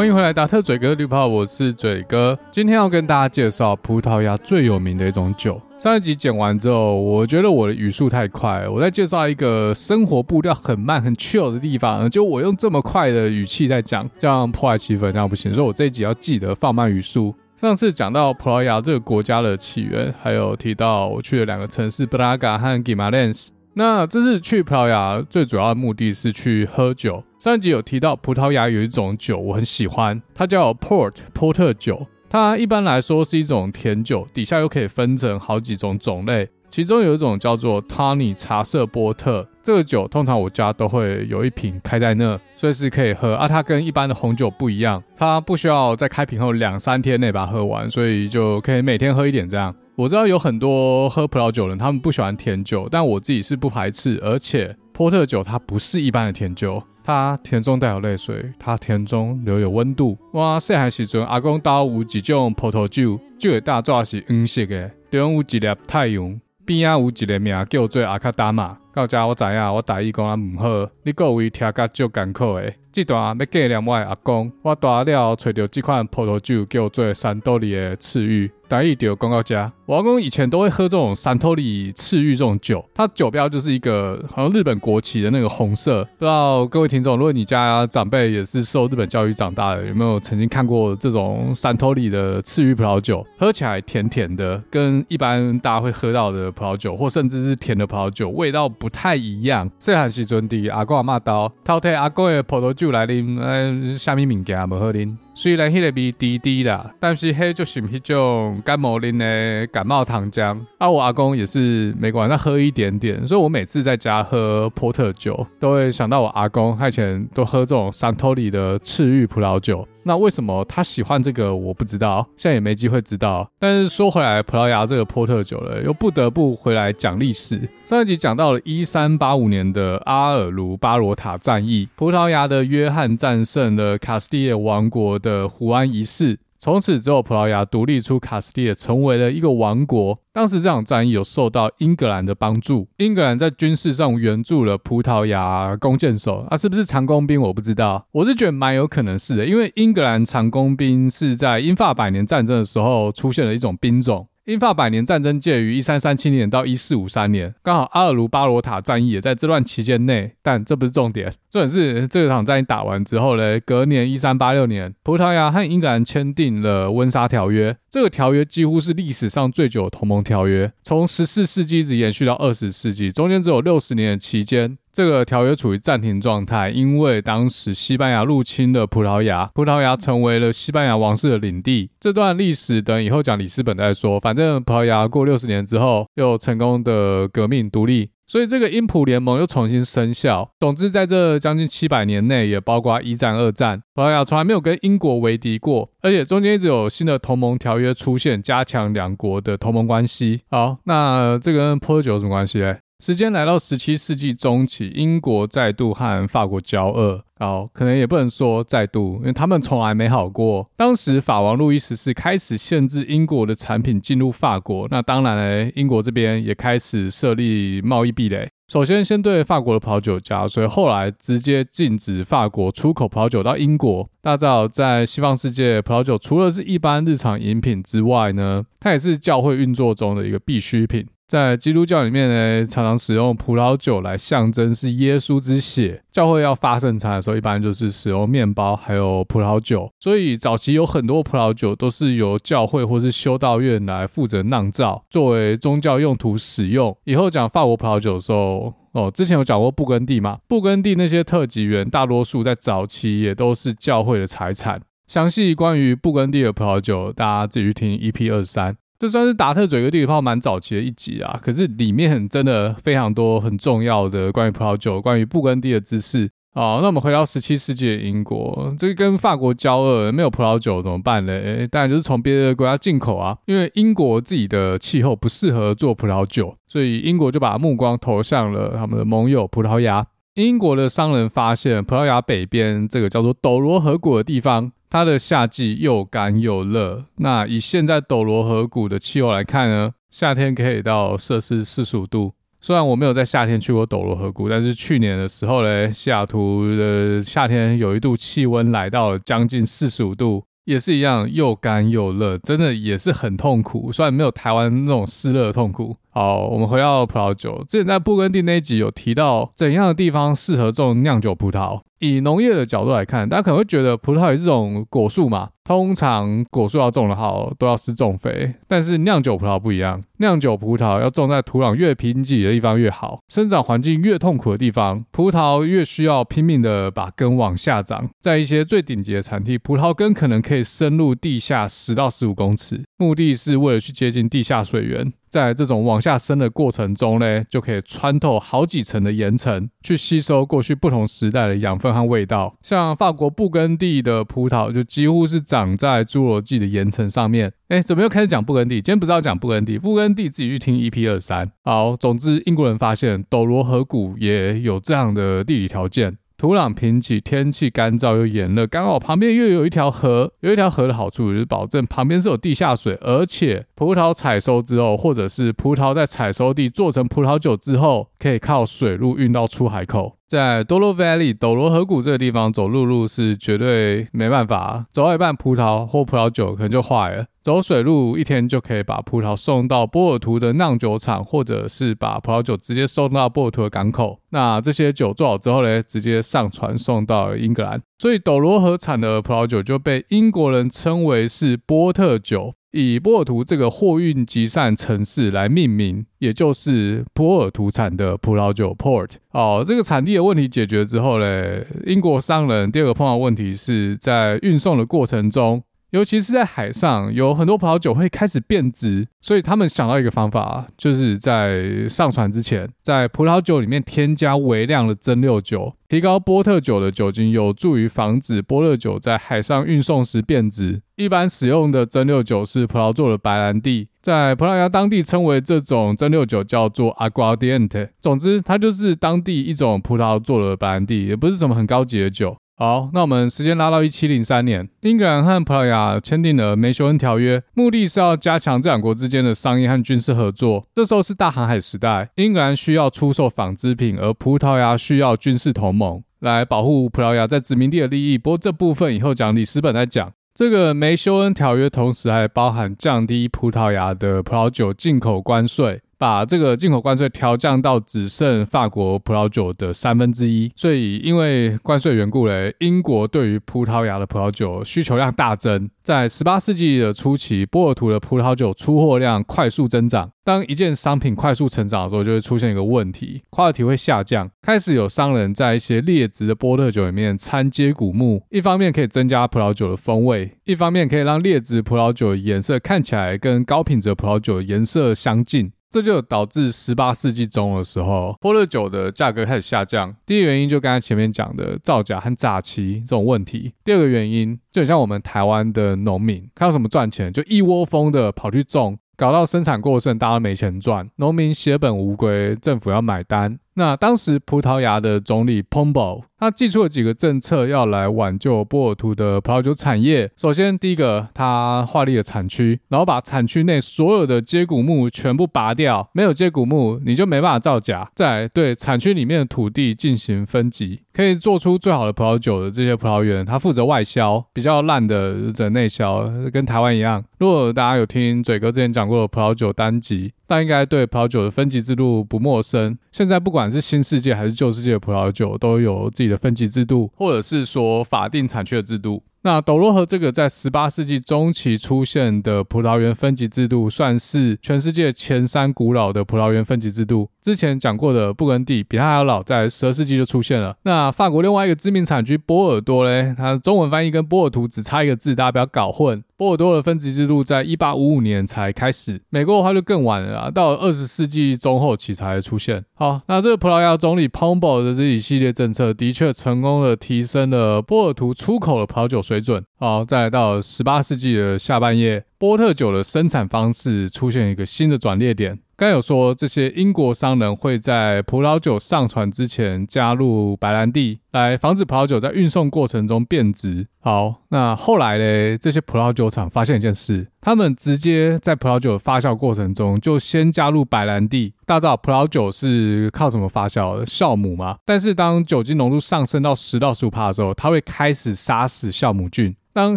欢迎回来，达特嘴哥绿泡，我是嘴哥。今天要跟大家介绍葡萄牙最有名的一种酒。上一集剪完之后，我觉得我的语速太快，我在介绍一个生活步调很慢、很 chill 的地方，就我用这么快的语气在讲，这样破坏气氛，这样不行。所以我这一集要记得放慢语速。上次讲到葡萄牙这个国家的起源，还有提到我去了两个城市布拉格和 Guimarães。那这次去葡萄牙最主要的目的是去喝酒。上一集有提到，葡萄牙有一种酒我很喜欢，它叫 Port 波特酒。它一般来说是一种甜酒，底下又可以分成好几种种类，其中有一种叫做 Tawny 茶色波特。这个酒通常我家都会有一瓶开在那，随时可以喝。啊，它跟一般的红酒不一样，它不需要在开瓶后两三天内把它喝完，所以就可以每天喝一点这样。我知道有很多喝葡萄酒的人，他们不喜欢甜酒，但我自己是不排斥，而且波特酒它不是一般的甜酒。它甜中带有泪水，它甜中留有温度。我细汉时阵，阿公家有一种葡萄酒，酒的大纸是黄色的，中有一粒太阳，边仔有一个名叫做阿卡达玛。到这我知影，我大意讲啊唔好，你各位听甲足艰苦的。这段要纪念我的阿公，我大了找到这款葡萄酒叫做三多利的赤玉。大意就讲到这。我阿公以前都会喝这种三多利赤玉这种酒，它酒标就是一个好像日本国旗的那个红色。不知道各位听众，如果你家长辈也是受日本教育长大的，有没有曾经看过这种三多利的赤玉葡萄酒？喝起来甜甜的，跟一般大家会喝到的葡萄酒，或甚至是甜的葡萄酒，味道不太一样。细汉时阵的阿公阿妈刀，偷摕阿公的葡萄酒来啉，呃，虾米物件无好啉。虽然迄个味滴滴啦，但是迄就是迄种感冒啉的感冒糖浆。啊，我阿公也是每个晚上喝一点点，所以我每次在家喝波特酒，都会想到我阿公，他以前都喝这种 Santoli 的赤玉葡萄酒。那为什么他喜欢这个，我不知道，现在也没机会知道。但是说回来，葡萄牙这个波特酒了，又不得不回来讲历史。上一集讲到了一三八五年的阿尔卢巴罗塔战役，葡萄牙的约翰战胜了卡斯蒂尔王国的胡安一世。从此之后，葡萄牙独立出卡斯蒂尔，成为了一个王国。当时这场战役有受到英格兰的帮助，英格兰在军事上援助了葡萄牙弓箭手。啊，是不是长弓兵？我不知道，我是觉得蛮有可能是的，因为英格兰长弓兵是在英法百年战争的时候出现了一种兵种。英法百年战争介于一三三七年到一四五三年，刚好阿尔卢巴罗塔战役也在这段期间内。但这不是重点，重点是这场战役打完之后呢，隔年一三八六年，葡萄牙和英格兰签订了温莎条约。这个条约几乎是历史上最久的同盟条约，从十四世纪一直延续到二十世纪，中间只有六十年的期间。这个条约处于暂停状态，因为当时西班牙入侵了葡萄牙，葡萄牙成为了西班牙王室的领地。这段历史等以后讲里斯本再说。反正葡萄牙过六十年之后，又成功的革命独立，所以这个英普联盟又重新生效。总之，在这将近七百年内，也包括一战、二战，葡萄牙从来没有跟英国为敌过，而且中间一直有新的同盟条约出现，加强两国的同盟关系。好，那这跟葡萄酒有什么关系嘞？时间来到十七世纪中期，英国再度和法国交恶。好，可能也不能说再度，因为他们从来没好过。当时法王路易十四开始限制英国的产品进入法国，那当然呢，英国这边也开始设立贸易壁垒。首先，先对法国的葡萄酒加，所以后来直接禁止法国出口葡萄酒到英国。大家知道，在西方世界，葡萄酒除了是一般日常饮品之外呢，它也是教会运作中的一个必需品。在基督教里面呢，常常使用葡萄酒来象征是耶稣之血。教会要发圣餐的时候，一般就是使用面包还有葡萄酒。所以早期有很多葡萄酒都是由教会或是修道院来负责酿造，作为宗教用途使用。以后讲法国葡萄酒的时候，哦，之前有讲过布根地嘛？布根地那些特级园，大多数在早期也都是教会的财产。详细关于布根地的葡萄酒，大家自己去听 EP 二十三。这算是达特嘴哥地图炮蛮早期的一集啊，可是里面真的非常多很重要的关于葡萄酒、关于布根地的知识。好，那我们回到十七世纪的英国，这跟法国交恶，没有葡萄酒怎么办呢？当然就是从别的国家进口啊，因为英国自己的气候不适合做葡萄酒，所以英国就把目光投向了他们的盟友葡萄牙。英国的商人发现葡萄牙北边这个叫做斗罗河谷的地方。它的夏季又干又热，那以现在斗罗河谷的气候来看呢，夏天可以到摄氏四十五度，虽然我没有在夏天去过斗罗河谷，但是去年的时候嘞，西雅图的夏天有一度气温来到了将近四十五度。也是一样，又干又热，真的也是很痛苦。虽然没有台湾那种湿热的痛苦。好，我们回到葡萄酒。之前在布根地那一集有提到，怎样的地方适合种酿酒葡萄。以农业的角度来看，大家可能会觉得葡萄也是种果树嘛，通常果树要种得好，都要施重肥。但是酿酒葡萄不一样，酿酒葡萄要种在土壤越贫瘠的地方越好，生长环境越痛苦的地方，葡萄越需要拼命的把根往下长。在一些最顶级的产地，葡萄根可能可以深入地下十到十五公尺，目的是为了去接近地下水源。在这种往下深的过程中呢，就可以穿透好几层的岩层，去吸收过去不同时代的养分和味道。像法国布根地的葡萄，就几乎是长在侏罗纪的岩层上面。哎，怎么又开始讲布根地？今天不是要讲布根地，布根地自己去听 EP 二三。好，总之英国人发现斗罗河谷也有这样的地理条件。土壤贫瘠，天气干燥又炎热，刚好旁边又有一条河。有一条河的好处就是保证旁边是有地下水，而且葡萄采收之后，或者是葡萄在采收地做成葡萄酒之后，可以靠水路运到出海口。在 Douro Valley 斗罗河谷这个地方走陆路是绝对没办法，走到一半葡萄或葡萄酒可能就坏了。走水路一天就可以把葡萄送到波尔图的酿酒厂，或者是把葡萄酒直接送到波尔图的港口。那这些酒做好之后呢，直接上船送到英格兰。所以斗罗河产的葡萄酒就被英国人称为是波特酒。以波尔图这个货运集散城市来命名，也就是波尔图产的葡萄酒 Port。哦，这个产地的问题解决之后嘞，英国商人第二个碰到问题是在运送的过程中。尤其是在海上，有很多葡萄酒会开始变质，所以他们想到一个方法，就是在上船之前，在葡萄酒里面添加微量的蒸馏酒，提高波特酒的酒精，有助于防止波特酒在海上运送时变质。一般使用的蒸馏酒是葡萄做的白兰地，在葡萄牙当地称为这种蒸馏酒叫做 Aguardiente。总之，它就是当地一种葡萄做的白兰地，也不是什么很高级的酒。好，那我们时间拉到一七零三年，英格兰和葡萄牙签订了梅修恩条约，目的是要加强这两国之间的商业和军事合作。这时候是大航海时代，英格兰需要出售纺织品，而葡萄牙需要军事同盟来保护葡萄牙在殖民地的利益。不过这部分以后讲里斯本再讲。这个梅修恩条约同时还包含降低葡萄牙的葡萄酒进口关税。把这个进口关税调降到只剩法国葡萄酒的三分之一，所以因为关税缘故嘞，英国对于葡萄牙的葡萄酒需求量大增。在十八世纪的初期，波尔图的葡萄酒出货量快速增长。当一件商品快速成长的时候，就会出现一个问题，quality 会下降。开始有商人在一些劣质的波特酒里面掺接骨木，一方面可以增加葡萄酒的风味，一方面可以让劣质葡萄酒的颜色看起来跟高品质葡萄酒颜色相近。这就导致十八世纪中的时候，波特酒的价格开始下降。第一原因就刚才前面讲的造假和诈欺这种问题。第二个原因就很像我们台湾的农民，看到什么赚钱就一窝蜂的跑去种，搞到生产过剩，大家都没钱赚，农民血本无归，政府要买单。那当时葡萄牙的总理 Pombal 他祭出了几个政策，要来挽救波尔图的葡萄酒产业。首先，第一个，他划立了产区，然后把产区内所有的接骨木全部拔掉，没有接骨木，你就没办法造假。再来，对产区里面的土地进行分级，可以做出最好的葡萄酒的这些葡萄园，他负责外销，比较烂的则内销，跟台湾一样。如果大家有听嘴哥之前讲过的葡萄酒单集，但应该对葡萄酒的分级制度不陌生。现在不管是新世界还是旧世界的葡萄酒，都有自己的分级制度，或者是说法定产区的制度。那斗罗河这个在十八世纪中期出现的葡萄园分级制度，算是全世界前三古老的葡萄园分级制度。之前讲过的布根地比它还要老，在十二世纪就出现了。那法国另外一个知名产区波尔多嘞，它中文翻译跟波尔图只差一个字，大家不要搞混。波尔多的分级制度在一八五五年才开始，美国的话就更晚了，到二十世纪中后期才出现。好，那这个葡萄牙总理 Pombal 的这一系列政策，的确成功的提升了波尔图出口的葡萄酒水准。好，再来到十八世纪的下半叶，波特酒的生产方式出现一个新的转捩点。刚有说这些英国商人会在葡萄酒上船之前加入白兰地，来防止葡萄酒在运送过程中变质。好，那后来嘞，这些葡萄酒厂发现一件事，他们直接在葡萄酒的发酵过程中就先加入白兰地。大家知道葡萄酒是靠什么发酵的？酵母嘛。但是当酒精浓度上升到十到十五帕的时候，它会开始杀死酵母菌。当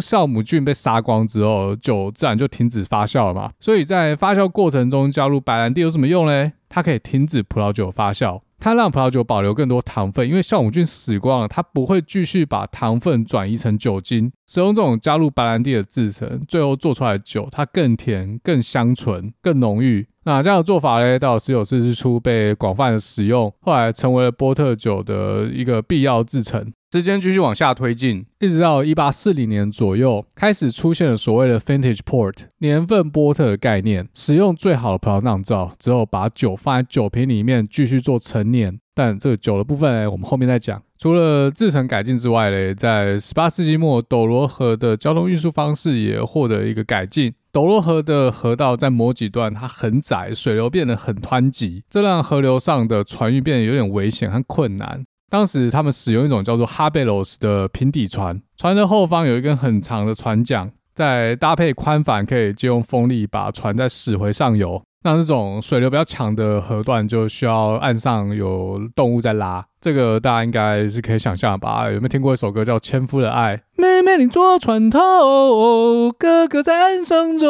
酵母菌被杀光之后，酒自然就停止发酵了嘛。所以在发酵过程中加入白兰地有什么用呢？它可以停止葡萄酒发酵，它让葡萄酒保留更多糖分，因为酵母菌死光了，它不会继续把糖分转移成酒精。使用这种加入白兰地的制程，最后做出来的酒它更甜、更香醇、更浓郁。那这样的做法呢，到十九世纪初被广泛的使用，后来成为了波特酒的一个必要制程。时间继续往下推进，一直到一八四零年左右，开始出现了所谓的 Vintage Port 年份波特的概念。使用最好的葡萄酿造之后，把酒放在酒瓶里面继续做陈年。但这个酒的部分，我们后面再讲。除了制程改进之外呢，在十八世纪末，斗罗河的交通运输方式也获得一个改进。斗罗河的河道在某几段它很窄，水流变得很湍急，这让河流上的船运变得有点危险和困难。当时他们使用一种叫做哈贝罗斯的平底船，船的后方有一根很长的船桨，再搭配宽帆，可以借用风力把船再驶回上游。那这种水流比较强的河段，就需要岸上有动物在拉。这个大家应该是可以想象吧？有没有听过一首歌叫《千夫的爱》？妹妹你坐船头，哥哥在岸上走。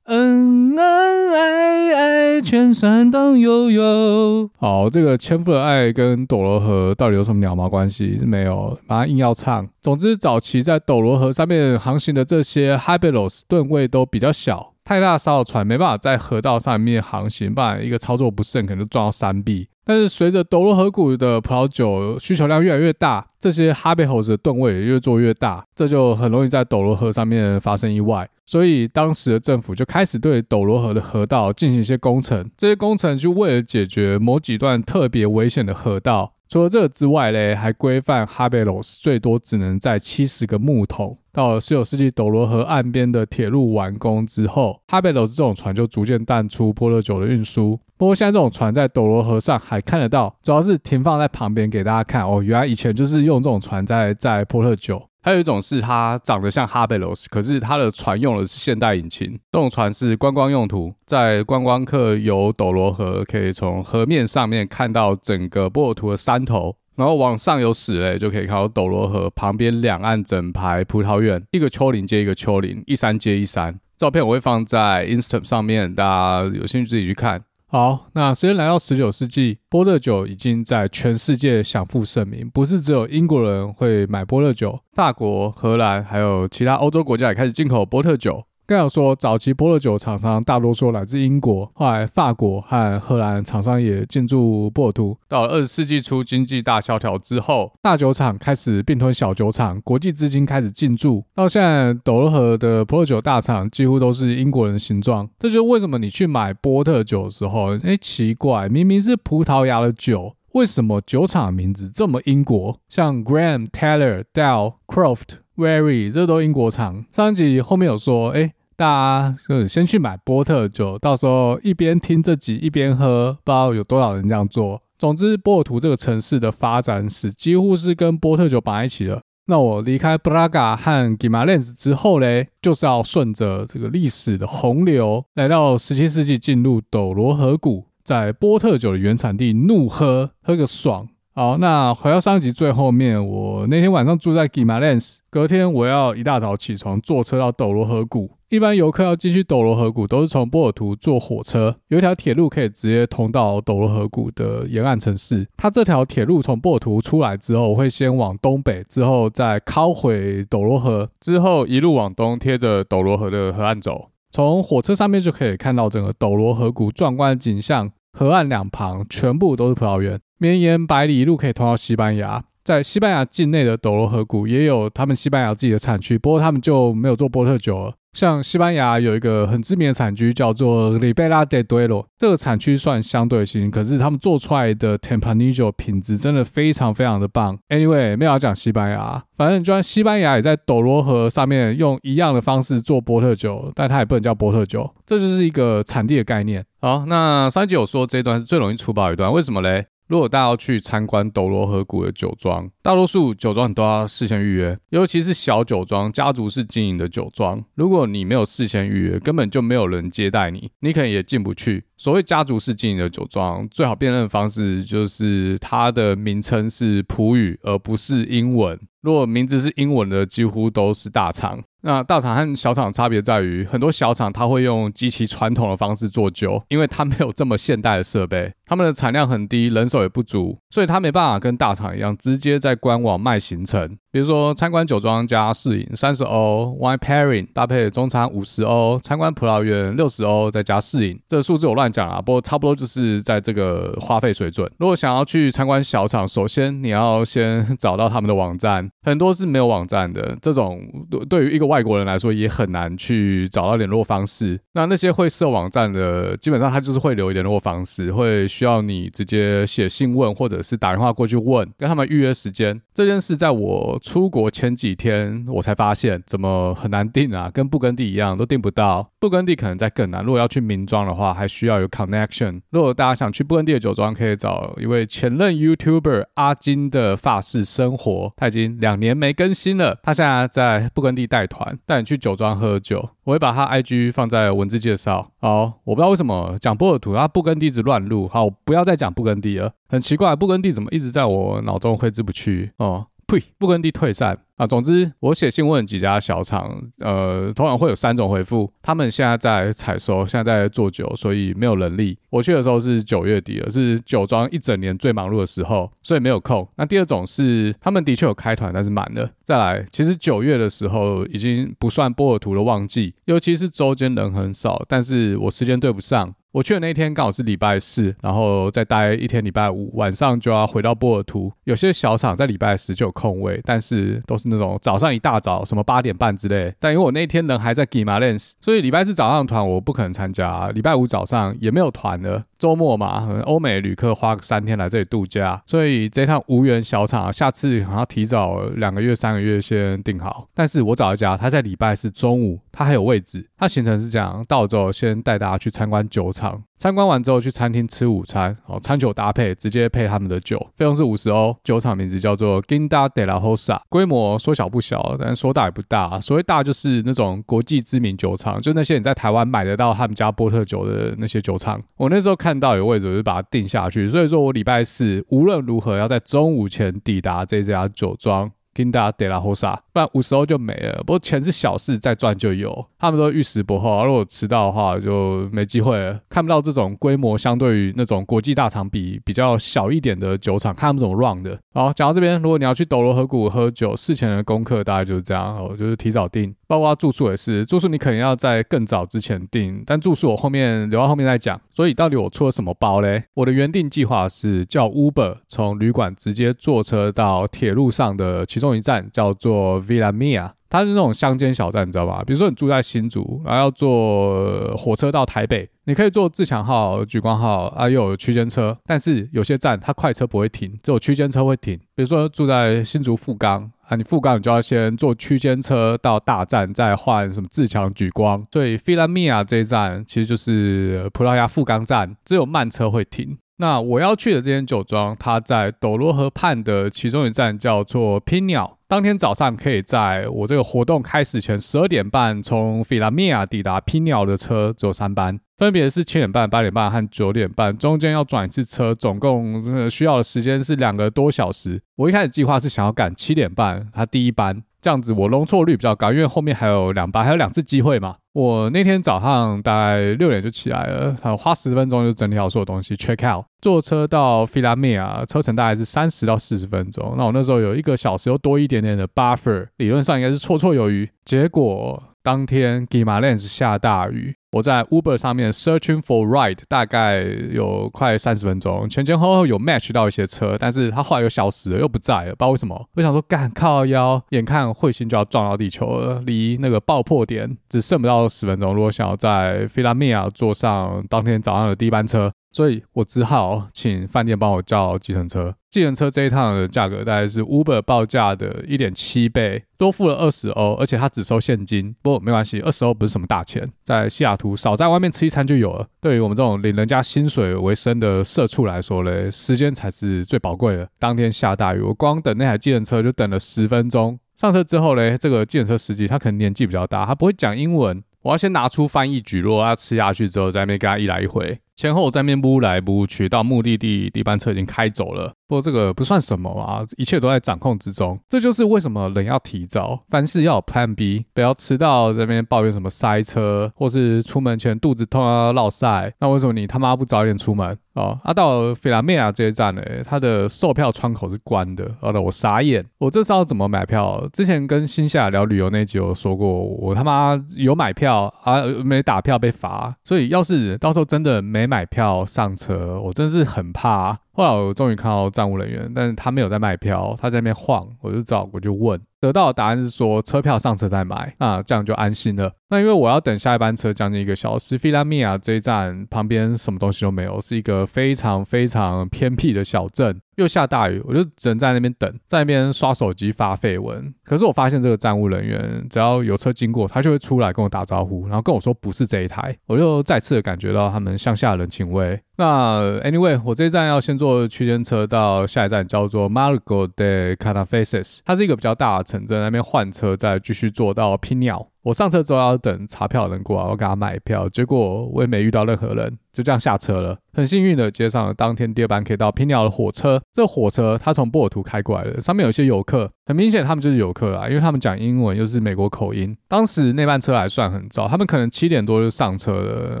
恩恩爱爱，千山荡悠悠。好，这个千夫的爱跟斗罗河到底有什么鸟毛关系？是没有，把它硬要唱。总之，早期在斗罗河上面航行的这些 Hybridos 盾位都比较小，太大艘的船没办法在河道上面航行，不然一个操作不慎，可能就撞到山壁。但是随着斗罗河谷的葡萄酒需求量越来越大，这些哈贝猴子的吨位也越做越大，这就很容易在斗罗河上面发生意外。所以当时的政府就开始对斗罗河的河道进行一些工程，这些工程就为了解决某几段特别危险的河道。除了这个之外嘞，还规范哈贝罗斯最多只能载七十个木桶。到了十九世纪，斗罗河岸边的铁路完工之后，哈贝罗斯这种船就逐渐淡出波特酒的运输。不过现在这种船在斗罗河上还看得到，主要是停放在旁边给大家看哦。原来以前就是用这种船在载波特酒。还有一种是它长得像哈贝罗斯，可是它的船用的是现代引擎。这种船是观光用途，在观光客游斗罗河，可以从河面上面看到整个波尔图的山头，然后往上游驶嘞，就可以看到斗罗河旁边两岸整排葡萄园，一个丘陵接一个丘陵，一山接一山。照片我会放在 Instagram 上面，大家有兴趣自己去看。好，那时间来到十九世纪，波特酒已经在全世界享负盛名，不是只有英国人会买波特酒，法国、荷兰还有其他欧洲国家也开始进口波特酒。刚有说，早期波特酒厂商大多数来自英国，后来法国和荷兰厂商也进驻波尔图。到了二十世纪初，经济大萧条之后，大酒厂开始并吞小酒厂，国际资金开始进驻。到现在，斗罗河的波特酒大厂几乎都是英国人的形状。这就是为什么你去买波特酒的时候，哎，奇怪，明明是葡萄牙的酒，为什么酒厂名字这么英国？像 Graham、Taylor、Dell、Croft、Wary，这都英国厂。上一集后面有说，哎。大家就先去买波特酒，到时候一边听这集一边喝，不知道有多少人这样做。总之，波尔图这个城市的发展史几乎是跟波特酒绑在一起的。那我离开布拉加和吉马雷斯之后嘞，就是要顺着这个历史的洪流，来到十七世纪，进入斗罗河谷，在波特酒的原产地怒喝，喝个爽。好，那回到上集最后面，我那天晚上住在吉马雷斯，隔天我要一大早起床，坐车到斗罗河谷。一般游客要进去斗罗河谷，都是从波尔图坐火车，有一条铁路可以直接通到斗罗河谷的沿岸城市。它这条铁路从波尔图出来之后，会先往东北，之后再靠回斗罗河，之后一路往东，贴着斗罗河的河岸走。从火车上面就可以看到整个斗罗河谷壮观的景象，河岸两旁全部都是葡萄园，绵延百里，一路可以通到西班牙。在西班牙境内的斗罗河谷也有他们西班牙自己的产区，不过他们就没有做波特酒了。像西班牙有一个很知名的产区叫做 Ribera del Duero，这个产区算相对新，可是他们做出来的 Tempranillo 品质真的非常非常的棒。Anyway，没有要讲西班牙，反正就算西班牙也在斗罗河上面用一样的方式做波特酒，但它也不能叫波特酒，这就是一个产地的概念。好，那上一集有说这一段是最容易出包一段，为什么嘞？如果大家要去参观斗罗河谷的酒庄，大多数酒庄你都要事先预约，尤其是小酒庄、家族式经营的酒庄，如果你没有事先预约，根本就没有人接待你，你可能也进不去。所谓家族式经营的酒庄，最好辨认的方式就是它的名称是葡语，而不是英文。如果名字是英文的，几乎都是大厂。那大厂和小厂差别在于，很多小厂它会用极其传统的方式做酒，因为它没有这么现代的设备，他们的产量很低，人手也不足，所以它没办法跟大厂一样直接在官网卖行程。比如说参观酒庄加试饮三十欧，wine pairing 搭配中餐五十欧，参观葡萄园六十欧再加试饮，这个数字我乱讲啊，不过差不多就是在这个花费水准。如果想要去参观小厂，首先你要先找到他们的网站，很多是没有网站的，这种对于一个外国人来说也很难去找到联络方式。那那些会设网站的，基本上他就是会留联络方式，会需要你直接写信问，或者是打电话过去问，跟他们预约时间。这件事在我出国前几天，我才发现怎么很难订啊，跟布根地一样都订不到。布根地可能在更难，如果要去名庄的话，还需要有 connection。如果大家想去布根地的酒庄，可以找一位前任 YouTuber 阿金的法式生活，他已经两年没更新了，他现在在布根地带团，带你去酒庄喝酒。我会把他 IG 放在文字介绍。好，我不知道为什么讲波尔图，他布根地一直乱录。好，不要再讲布根地了，很奇怪，布根地怎么一直在我脑中挥之不去哦。呸！不跟地退散啊！总之，我写信问几家小厂，呃，通常会有三种回复：他们现在在采收，现在在做酒，所以没有人力。我去的时候是九月底了，是酒庄一整年最忙碌的时候，所以没有空。那第二种是，他们的确有开团，但是满了。再来，其实九月的时候已经不算波尔图的旺季，尤其是周间人很少，但是我时间对不上。我去的那天刚好是礼拜四，然后再待一天，礼拜五晚上就要回到波尔图。有些小厂在礼拜十就有空位，但是都是那种早上一大早，什么八点半之类。但因为我那天人还在 Gimalens，所以礼拜四早上团我不可能参加，礼拜五早上也没有团了。周末嘛，欧美旅客花个三天来这里度假，所以这趟无缘小厂，下次好像提早两个月、三个月先订好。但是我找一家，他在礼拜四中午，他还有位置。他行程是这样：到之后先带大家去参观酒厂。参观完之后去餐厅吃午餐，哦，餐酒搭配直接配他们的酒，费用是五十欧。酒厂名字叫做 Ginda de la Rosa，规模说小不小，但说大也不大。所谓大就是那种国际知名酒厂，就那些你在台湾买得到他们家波特酒的那些酒厂。我那时候看到有位置，我就把它定下去。所以说我礼拜四无论如何要在中午前抵达这家酒庄。Ginda de la Rosa，不然五十欧就没了。不过钱是小事，再赚就有。他们都玉石不厚，如果迟到的话就没机会了。看不到这种规模相对于那种国际大厂比比较小一点的酒厂，看他们怎么 run 的。好，讲到这边，如果你要去斗罗河谷喝酒，事前的功课大概就是这样，哦，就是提早订。包括住宿也是，住宿你可能要在更早之前订，但住宿我后面留到后面再讲。所以到底我出了什么包嘞？我的原定计划是叫 Uber 从旅馆直接坐车到铁路上的其中一站，叫做 Villa Mia。它是那种乡间小站，你知道吧？比如说你住在新竹，然后要坐火车到台北，你可以坐自强号、莒光号啊，又有区间车。但是有些站它快车不会停，只有区间车会停。比如说住在新竹富冈啊，你富冈你就要先坐区间车到大站，再换什么自强、莒光。所以 Villa Mia 这一站其实就是葡萄牙富冈站，只有慢车会停。那我要去的这间酒庄，它在斗罗河畔的其中一站叫做拼鸟。当天早上可以在我这个活动开始前十二点半从菲拉米亚抵达拼鸟的车只有三班，分别是七点半、八点半和九点半，中间要转一次车，总共需要的时间是两个多小时。我一开始计划是想要赶七点半，它第一班。这样子我容错率比较高，因为后面还有两班，还有两次机会嘛。我那天早上大概六点就起来了，还花十分钟就整理好所有东西，check out，坐车到菲拉米亚，车程大概是三十到四十分钟。那我那时候有一个小时又多一点点的 buffer，理论上应该是绰绰有余。结果当天 Guimarães 下大雨。我在 Uber 上面 searching for ride，大概有快三十分钟，前前后后有 match 到一些车，但是他后来又消失了，又不在了，不知道为什么。我想说，干靠腰，眼看彗星就要撞到地球了，离那个爆破点只剩不到十分钟。如果想要在菲拉米亚坐上当天早上的第一班车，所以我只好请饭店帮我叫计程车。计程车这一趟的价格大概是 Uber 报价的一点七倍，多付了二十欧，而且他只收现金。不过没关系，二十欧不是什么大钱，在西雅图少在外面吃一餐就有了。对于我们这种领人家薪水为生的社畜来说嘞，时间才是最宝贵的。当天下大雨，我光等那台计程车就等了十分钟。上车之后嘞，这个计程车司机他可能年纪比较大，他不会讲英文。我要先拿出翻译蒟蒻，要吃下去之后，在那边跟他一来一回，前后在那边不来不去，到目的地，第一班车已经开走了。不过这个不算什么啊，一切都在掌控之中。这就是为什么人要提早，凡事要有 Plan B，不要迟到这边抱怨什么塞车，或是出门前肚子痛啊、落晒。那为什么你他妈不早一点出门？哦，啊，到菲拉梅亚这一站呢，它的售票窗口是关的。好的，我傻眼，我这是要怎么买票？之前跟新夏聊旅游那集有说过，我他妈有买票啊，没打票被罚。所以要是到时候真的没买票上车，我真的是很怕。后来我终于看到站务人员，但是他没有在卖票，他在那边晃，我就找，我就问，得到的答案是说车票上车再买，啊，这样就安心了。那因为我要等下一班车将近一个小时，菲拉米亚这一站旁边什么东西都没有，是一个非常非常偏僻的小镇，又下大雨，我就只能在那边等，在那边刷手机发废文。可是我发现这个站务人员只要有车经过，他就会出来跟我打招呼，然后跟我说不是这一台，我就再次的感觉到他们乡下人情味。那 anyway，我这一站要先坐区间车到下一站叫做 Largo de Carnavaces，它是一个比较大的城镇，那边换车再继续坐到拼鸟。我上车之后要等查票人过来，我给他买票，结果我也没遇到任何人，就这样下车了。很幸运的接上了当天第二班可以到拼鸟的火车。这火车它从波尔图开过来的，上面有些游客，很明显他们就是游客啦，因为他们讲英文又是美国口音。当时那班车还算很早，他们可能七点多就上车了，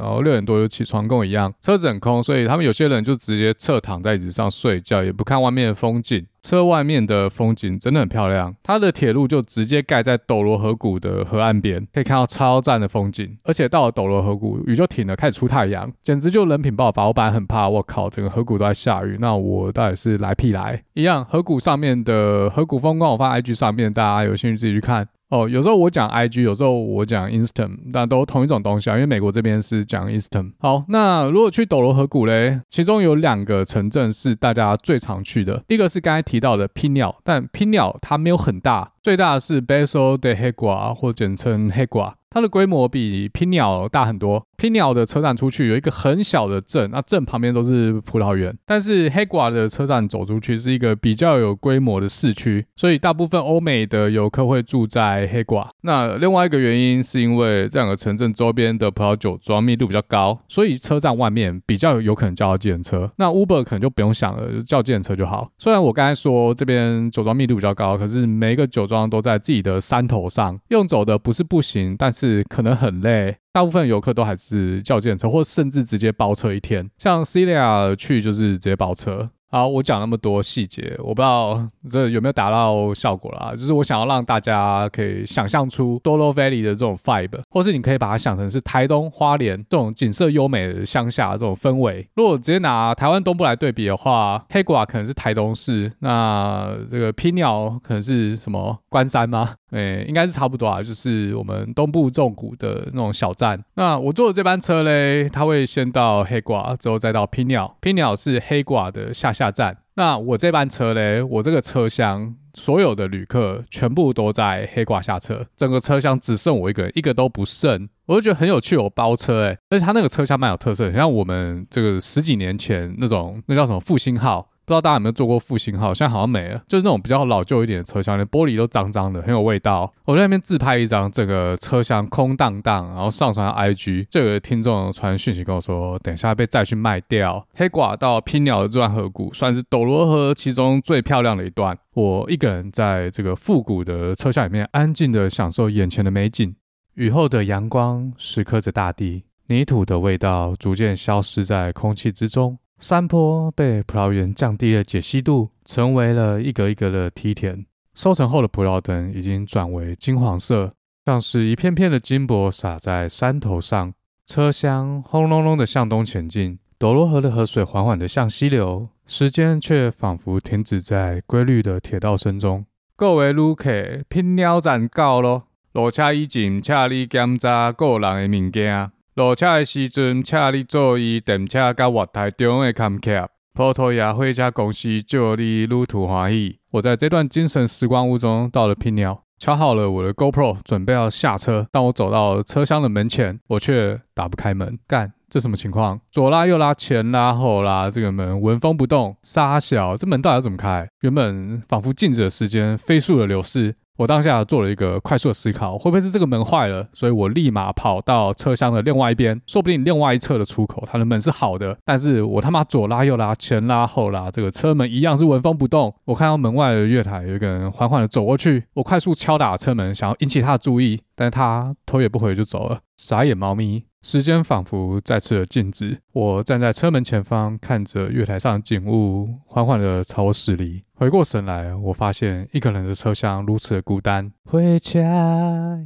然后六点多就起床，跟我一样，车子很空，所以他们有些人就直接侧躺在椅子上睡觉，也不看外面的风景。车外面的风景真的很漂亮，它的铁路就直接盖在斗罗河谷的河岸边，可以看到超赞的风景。而且到了斗罗河谷，雨就停了，开始出太阳，简直就人品爆发。我本来很怕，我靠，整个河谷都在下雨，那我到底是来屁来？一样，河谷上面的河谷风光，我放 IG 上面，大家有兴趣自己去看。哦，有时候我讲 IG，有时候我讲 Instagram，但都同一种东西啊。因为美国这边是讲 Instant。好，那如果去斗罗河谷嘞，其中有两个城镇是大家最常去的，一个是刚才提到的 Pinyao，但 Pinyao 它没有很大，最大的是 Baixo de Régua 或简称 Régua。它的规模比 Pinal 大很多。Pinal 的车站出去有一个很小的镇，那镇旁边都是葡萄园。但是 Régua 的车站走出去是一个比较有规模的市区，所以大部分欧美的游客会住在 Régua。那另外一个原因是因为这两个城镇周边的葡萄酒庄密度比较高，所以车站外面比较有可能叫到计程车。那 Uber 可能就不用想了，叫计程车就好。虽然我刚才说这边酒庄密度比较高，可是每一个酒庄都在自己的山头上，用走的不是不行，但是。可能很累，大部分游客都还是叫建车，或甚至直接包车一天。像 Celia 去就是直接包车。好，我讲那么多细节，我不知道这有没有达到效果啦。就是我想要让大家可以想象出 Dolo Valley 的这种 vibe，或是你可以把它想成是台东花莲这种景色优美的乡下这种氛围。如果直接拿台湾东部来对比的话黑寡可能是台东市，那这个 Pinyao 可能是什么关山吗？诶，应该是差不多啊，就是我们东部纵谷的那种小站。那我坐的这班车嘞，它会先到黑寡之后再到 Pinyao。Pinyao 是黑寡的下。下站，那我这班车嘞，我这个车厢所有的旅客全部都在黑挂下车，整个车厢只剩我一个人，一个都不剩，我就觉得很有趣。我包车哎，而且他那个车厢蛮有特色，很像我们这个十几年前那种，那叫什么复兴号。不知道大家有没有坐过复兴号？现在好像没了，就是那种比较老旧一点的车厢，连玻璃都脏脏的，很有味道。我在那边自拍一张，整个车厢空荡荡，然后上传 IG，就有个听众传讯息跟我说，等一下被载去卖掉。黑寡到 Pinyao 的这段河谷，算是斗罗河其中最漂亮的一段。我一个人在这个复古的车厢里面，安静的享受眼前的美景。雨后的阳光蚀刻着大地，泥土的味道逐渐消失在空气之中。山坡被葡萄园降低了解析度，成为了一格一格的梯田。收成后的葡萄藤已经转为金黄色，像是一片片的金箔洒在山头上。车厢轰隆隆的向东前进，斗罗河的河水缓缓地向西流，时间却仿佛停止在规律的铁道声中。各位旅客，拼鸟站到咯，落车已经，请你检查个人的物件。落车的时阵，请你注意电车甲月台中的坎坷。葡萄牙火车公司祝你旅途欢喜。我在这段精神时光屋中到了拼鸟，敲好了我的 GoPro，准备要下车。当我走到车厢的门前，我却打不开门。干！这什么情况？左拉右拉，前拉后拉，这个门纹风不动。杀小，这门到底要怎么开？原本仿佛静止的时间，飞速的流逝。我当下做了一个快速的思考，会不会是这个门坏了？所以我立马跑到车厢的另外一边，说不定另外一侧的出口，它的门是好的。但是我他妈左拉右拉，前拉后拉，这个车门一样是纹风不动。我看到门外的月台有一个人缓缓的走过去，我快速敲打车门，想要引起他的注意，但是他头也不回就走了。傻眼猫咪。时间仿佛再次的静止，我站在车门前方，看着月台上的景物，缓缓的朝我驶离。回过神来，我发现一个人的车厢如此的孤单。火车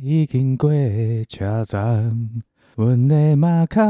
已经过车站，阮的马口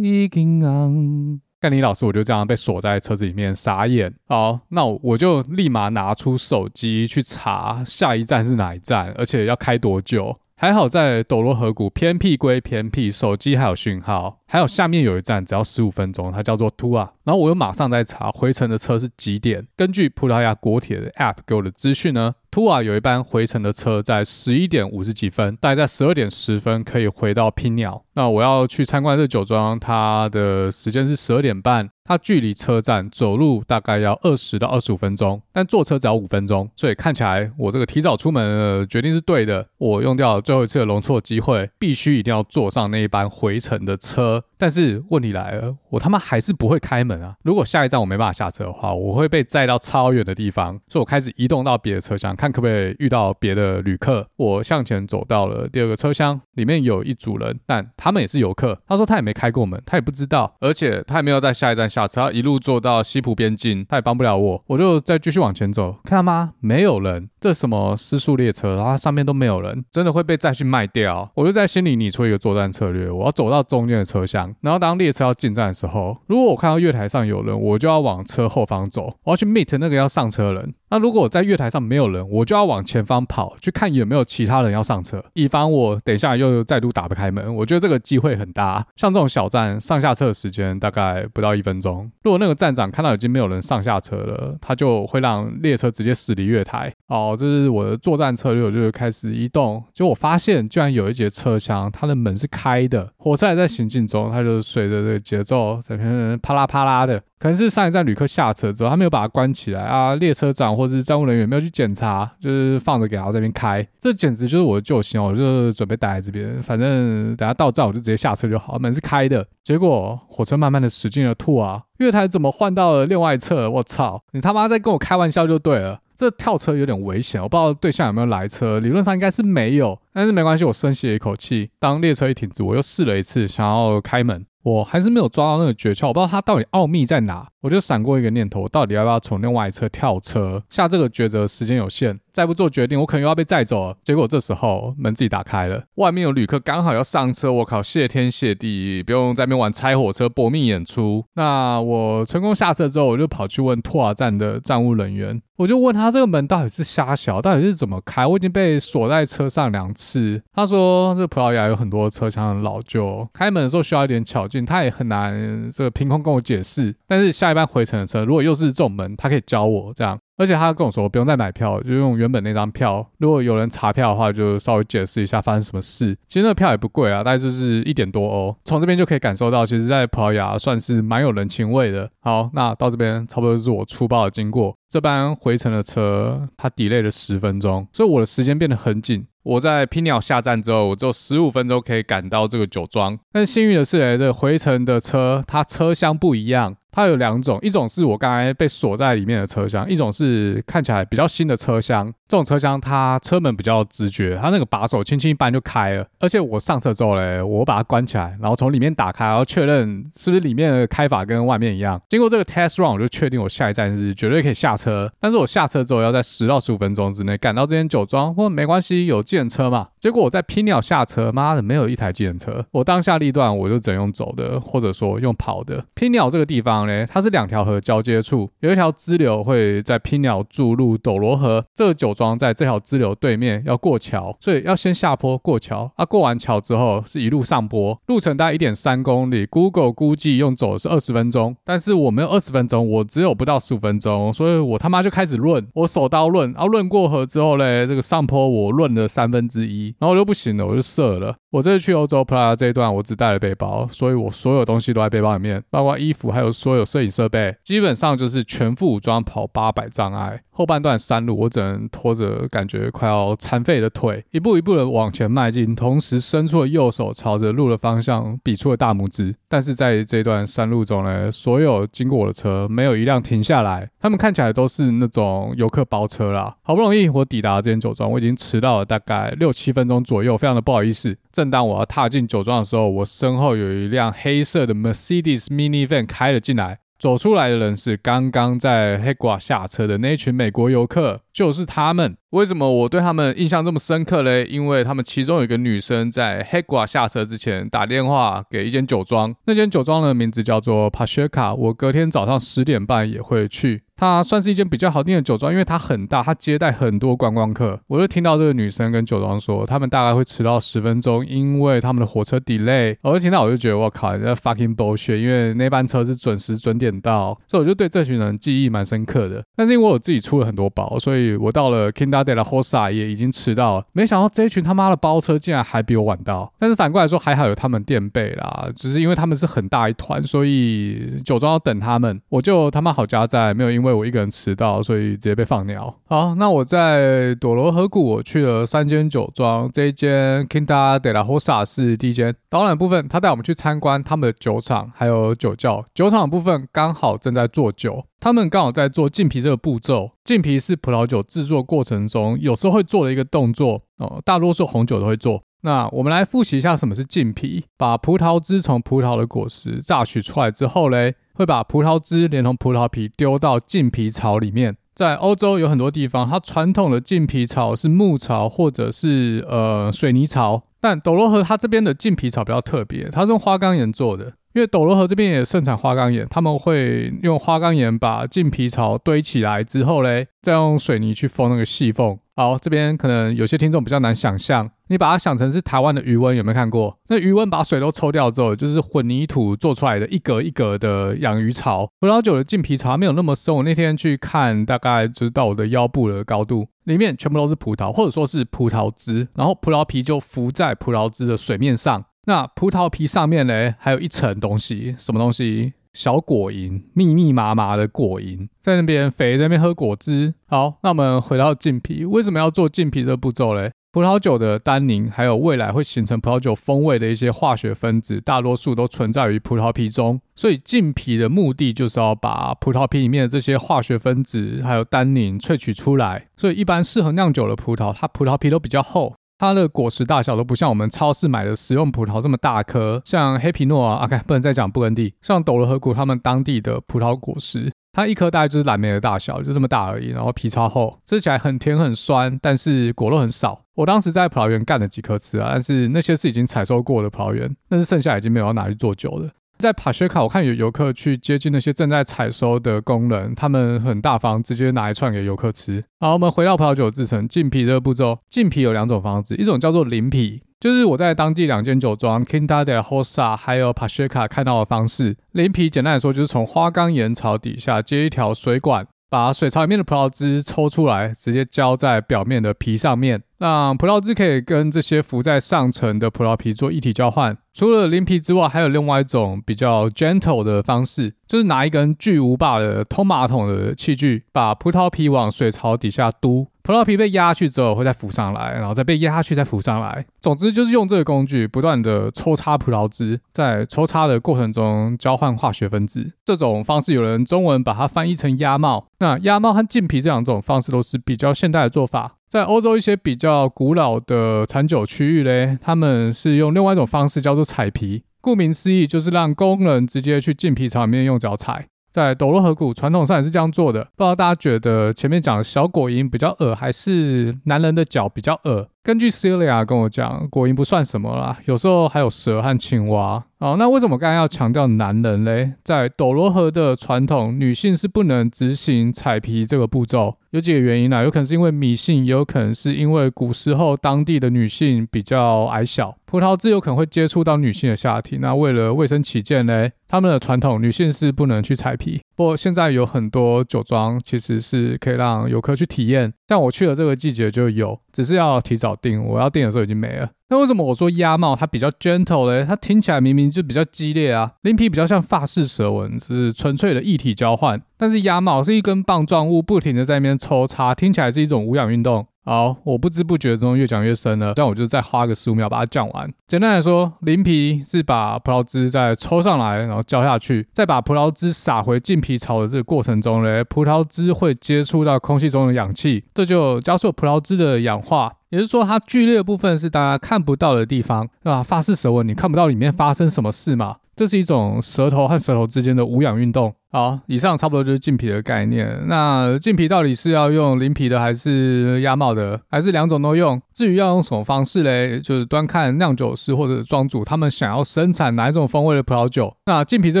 已经红。干你老师，我就这样被锁在车子里面，傻眼。好，那我就立马拿出手机去查下一站是哪一站，而且要开多久。还好在斗罗河谷，偏僻归偏僻，手机还有讯号。还有下面有一站，只要十五分钟，它叫做 Tua。然后我又马上在查回程的车是几点。根据葡萄牙国铁的 App 给我的资讯呢，Tua 有一班回程的车在十一点五十几分，大概在十二点十分可以回到拼鸟。那我要去参观这酒庄，它的时间是十二点半。它距离车站走路大概要二十到二十五分钟，但坐车只要五分钟，所以看起来我这个提早出门的决定是对的。我用掉了最后一次的容错机会，必须一定要坐上那一班回程的车。但是问题来了，我他妈还是不会开门啊！如果下一站我没办法下车的话，我会被载到超远的地方，所以我开始移动到别的车厢，看可不可以遇到别的旅客。我向前走到了第二个车厢，里面有一组人，但他们也是游客。他说他也没开过门，他也不知道，而且他也没有在下一站下车，他一路坐到西浦边境，他也帮不了我。我就再继续往前走，看到吗？没有人。这什么失速列车，然后上面都没有人，真的会被再去卖掉。我就在心里拟出一个作战策略，我要走到中间的车厢，然后当列车要进站的时候，如果我看到月台上有人，我就要往车后方走，我要去 meet 那个要上车的人。那如果我在月台上没有人，我就要往前方跑，去看有没有其他人要上车，以防我等一下又再度打不开门。我觉得这个机会很大。像这种小站上下车的时间大概不到一分钟。如果那个站长看到已经没有人上下车了，他就会让列车直接驶离月台。哦，这是我的作战策略，我就开始移动。结果我发现居然有一节车厢，它的门是开的，火车还在行进中，它就随着这个节奏在那边啪啦啪啦的。可能是上一站旅客下车之后，他没有把它关起来啊，列车长或者是站务人员没有去检查，就是放着给他这边开，这简直就是我的救星哦！我就准备待在这边，反正等下到站我就直接下车就好，门是开的。结果火车慢慢的驶进了吐啊月台怎么换到了另外一侧？我操！你他妈在跟我开玩笑就对了，这跳车有点危险，我不知道对象有没有来车，理论上应该是没有，但是没关系，我深吸了一口气，当列车一停止，我又试了一次，想要开门。我还是没有抓到那个诀窍，我不知道它到底奥秘在哪。我就闪过一个念头，到底要不要从另外一侧跳车？下这个抉择时间有限，再不做决定，我可能又要被载走了。结果这时候门自己打开了，外面有旅客刚好要上车。我靠，谢天谢地，不用在那边玩拆火车搏命演出。那我成功下车之后，我就跑去问拓瓦站的站务人员，我就问他这个门到底是瞎小，到底是怎么开？我已经被锁在车上两次。他说这葡萄牙有很多车厢很老旧，开门的时候需要一点巧他也很难这个凭空跟我解释。但是下。一班回程的车，如果又是这种门，他可以教我这样，而且他跟我说不用再买票，就用原本那张票。如果有人查票的话，就稍微解释一下发生什么事。其实那个票也不贵啊，大概就是一点多欧。从这边就可以感受到，其实，在葡萄牙算是蛮有人情味的。好，那到这边差不多就是我粗暴的经过。这班回程的车，它 delay 了十分钟，所以我的时间变得很紧。我在拼鸟下站之后，我只有十五分钟可以赶到这个酒庄。但幸运的是，哎，这回程的车，它车厢不一样。它有两种，一种是我刚才被锁在里面的车厢，一种是看起来比较新的车厢。这种车厢它车门比较直觉，它那个把手轻轻一扳就开了。而且我上车之后嘞，我把它关起来，然后从里面打开，然后确认是不是里面的开法跟外面一样。经过这个 test run，我就确定我下一站是绝对可以下车。但是我下车之后要在十到十五分钟之内赶到这间酒庄，或没关系，有计程车嘛。结果我在拼鸟下车，妈的没有一台计程车。我当下立断，我就只能用走的，或者说用跑的。拼鸟这个地方。它是两条河交接处，有一条支流会在拼鸟注入斗罗河。这个酒庄在这条支流对面，要过桥，所以要先下坡过桥。啊，过完桥之后是一路上坡，路程大概一点三公里，Google 估计用走是二十分钟，但是我没有二十分钟，我只有不到十五分钟，所以我他妈就开始论，我手刀论，然后论过河之后嘞，这个上坡我论了三分之一，然后我就不行了，我就射了。我这次去欧洲普拉这一段，我只带了背包，所以我所有东西都在背包里面，包括衣服，还有所所有摄影设备，基本上就是全副武装跑八百障碍。后半段山路，我只能拖着感觉快要残废的腿，一步一步的往前迈进，同时伸出了右手朝着路的方向比出了大拇指。但是在这段山路中呢，所有经过我的车没有一辆停下来，他们看起来都是那种游客包车啦。好不容易我抵达这间酒庄，我已经迟到了大概六七分钟左右，非常的不好意思。正当我要踏进酒庄的时候，我身后有一辆黑色的 Mercedes Minivan 开了进来。走出来的人是刚刚在黑寡下车的那一群美国游客，就是他们。为什么我对他们印象这么深刻嘞？因为他们其中有一个女生在黑寡下车之前打电话给一间酒庄，那间酒庄的名字叫做帕雪卡。我隔天早上十点半也会去。它算是一间比较好订的酒庄，因为它很大，它接待很多观光客。我就听到这个女生跟酒庄说，他们大概会迟到十分钟，因为他们的火车 delay。我就听到，我就觉得我靠，这 fucking bullshit，因为那班车是准时准点到，所以我就对这群人记忆蛮深刻的。但是因为我自己出了很多包，所以我到了 Kinda de la Hosa 也已经迟到了。没想到这一群他妈的包车竟然还比我晚到。但是反过来说，还好有他们垫背啦，只是因为他们是很大一团，所以酒庄要等他们，我就他妈好加在，没有因为。我一个人迟到，所以直接被放鸟。好，那我在朵罗河谷，我去了三间酒庄，这一间 Quinta de la Rosa 是第一间。导览部分，他带我们去参观他们的酒厂，还有酒窖。酒厂的部分刚好正在做酒，他们刚好在做浸皮这个步骤。浸皮是葡萄酒制作过程中有时候会做的一个动作哦，大多数红酒都会做。那我们来复习一下什么是浸皮。把葡萄汁从葡萄的果实榨取出来之后嘞，会把葡萄汁连同葡萄皮丢到浸皮槽里面。在欧洲有很多地方，它传统的浸皮槽是木槽或者是呃水泥槽，但斗罗河它这边的浸皮槽比较特别，它是用花岗岩做的。因为斗罗河这边也盛产花岗岩，他们会用花岗岩把浸皮槽堆起来之后嘞，再用水泥去封那个细缝。好，这边可能有些听众比较难想象，你把它想成是台湾的鱼温，有没有看过？那鱼温把水都抽掉之后，就是混凝土做出来的一格一格的养鱼槽。葡萄酒的浸皮槽没有那么深，我那天去看，大概就是到我的腰部的高度，里面全部都是葡萄，或者说是葡萄汁，然后葡萄皮就浮在葡萄汁的水面上。那葡萄皮上面呢，还有一层东西，什么东西？小果蝇，密密麻麻的果蝇在那边肥，在那边喝果汁。好，那我们回到浸皮，为什么要做浸皮这个步骤嘞？葡萄酒的单宁，还有未来会形成葡萄酒风味的一些化学分子，大多数都存在于葡萄皮中。所以浸皮的目的就是要把葡萄皮里面的这些化学分子还有单宁萃取出来。所以一般适合酿酒的葡萄，它葡萄皮都比较厚。它的果实大小都不像我们超市买的食用葡萄这么大颗，像黑皮诺啊，OK，不能再讲布根地，像斗罗河谷他们当地的葡萄果实，它一颗大概就是蓝莓的大小，就这么大而已，然后皮超厚，吃起来很甜很酸，但是果肉很少。我当时在葡萄园干了几颗吃啊，但是那些是已经采收过的葡萄园，但是剩下已经没有要拿去做酒了。在帕雪卡，我看有游客去接近那些正在采收的工人，他们很大方，直接拿一串给游客吃。好，我们回到葡萄酒制成，浸皮这个步骤。浸皮有两种方式，一种叫做淋皮，就是我在当地两间酒庄 Quinta de Hosa 还有帕雪卡看到的方式。淋皮简单来说，就是从花岗岩槽底下接一条水管，把水槽里面的葡萄汁抽出来，直接浇在表面的皮上面。让葡萄汁可以跟这些浮在上层的葡萄皮做一体交换。除了淋皮之外，还有另外一种比较 gentle 的方式，就是拿一根巨无霸的通马桶的器具，把葡萄皮往水槽底下嘟。葡萄皮被压下去之后，会再浮上来，然后再被压下去，再浮上来。总之就是用这个工具不断的抽插葡萄汁，在抽插的过程中交换化学分子。这种方式有人中文把它翻译成压帽。那压帽和浸皮这两种方式都是比较现代的做法。在欧洲一些比较古老的产酒区域嘞，他们是用另外一种方式，叫做踩皮。顾名思义，就是让工人直接去浸皮槽里面用脚踩。在斗罗河谷，传统上也是这样做的。不知道大家觉得前面讲的小果蝇比较恶，还是男人的脚比较恶？根据 Celia 跟我讲，果蝇不算什么啦，有时候还有蛇和青蛙。哦，那为什么刚才要强调男人嘞？在斗罗河的传统，女性是不能执行采皮这个步骤。有几个原因啦，有可能是因为迷信，也有可能是因为古时候当地的女性比较矮小，葡萄汁有可能会接触到女性的下体。那为了卫生起见嘞，他们的传统女性是不能去采皮。不过现在有很多酒庄其实是可以让游客去体验，像我去的这个季节就有，只是要提早订，我要订的时候已经没了。那为什么我说鸭帽它比较 gentle 呢？它听起来明明就比较激烈啊。鳞皮比较像法式蛇纹，是纯粹的异体交换。但是鸭帽是一根棒状物，不停的在那边抽插，听起来是一种无氧运动。好，我不知不觉中越讲越深了，这样我就再花个十五秒把它讲完。简单来说，鳞皮是把葡萄汁再抽上来，然后浇下去，再把葡萄汁洒回浸皮槽的这个过程中嘞，葡萄汁会接触到空气中的氧气，这就加速葡萄汁的氧化。也就是说，它剧烈的部分是大家看不到的地方，对吧？发式蛇纹，你看不到里面发生什么事嘛？这是一种舌头和舌头之间的无氧运动。好，以上差不多就是浸皮的概念。那浸皮到底是要用鳞皮的，还是鸭帽的，还是两种都用？至于要用什么方式嘞，就是端看酿酒师或者庄主他们想要生产哪一种风味的葡萄酒。那浸皮这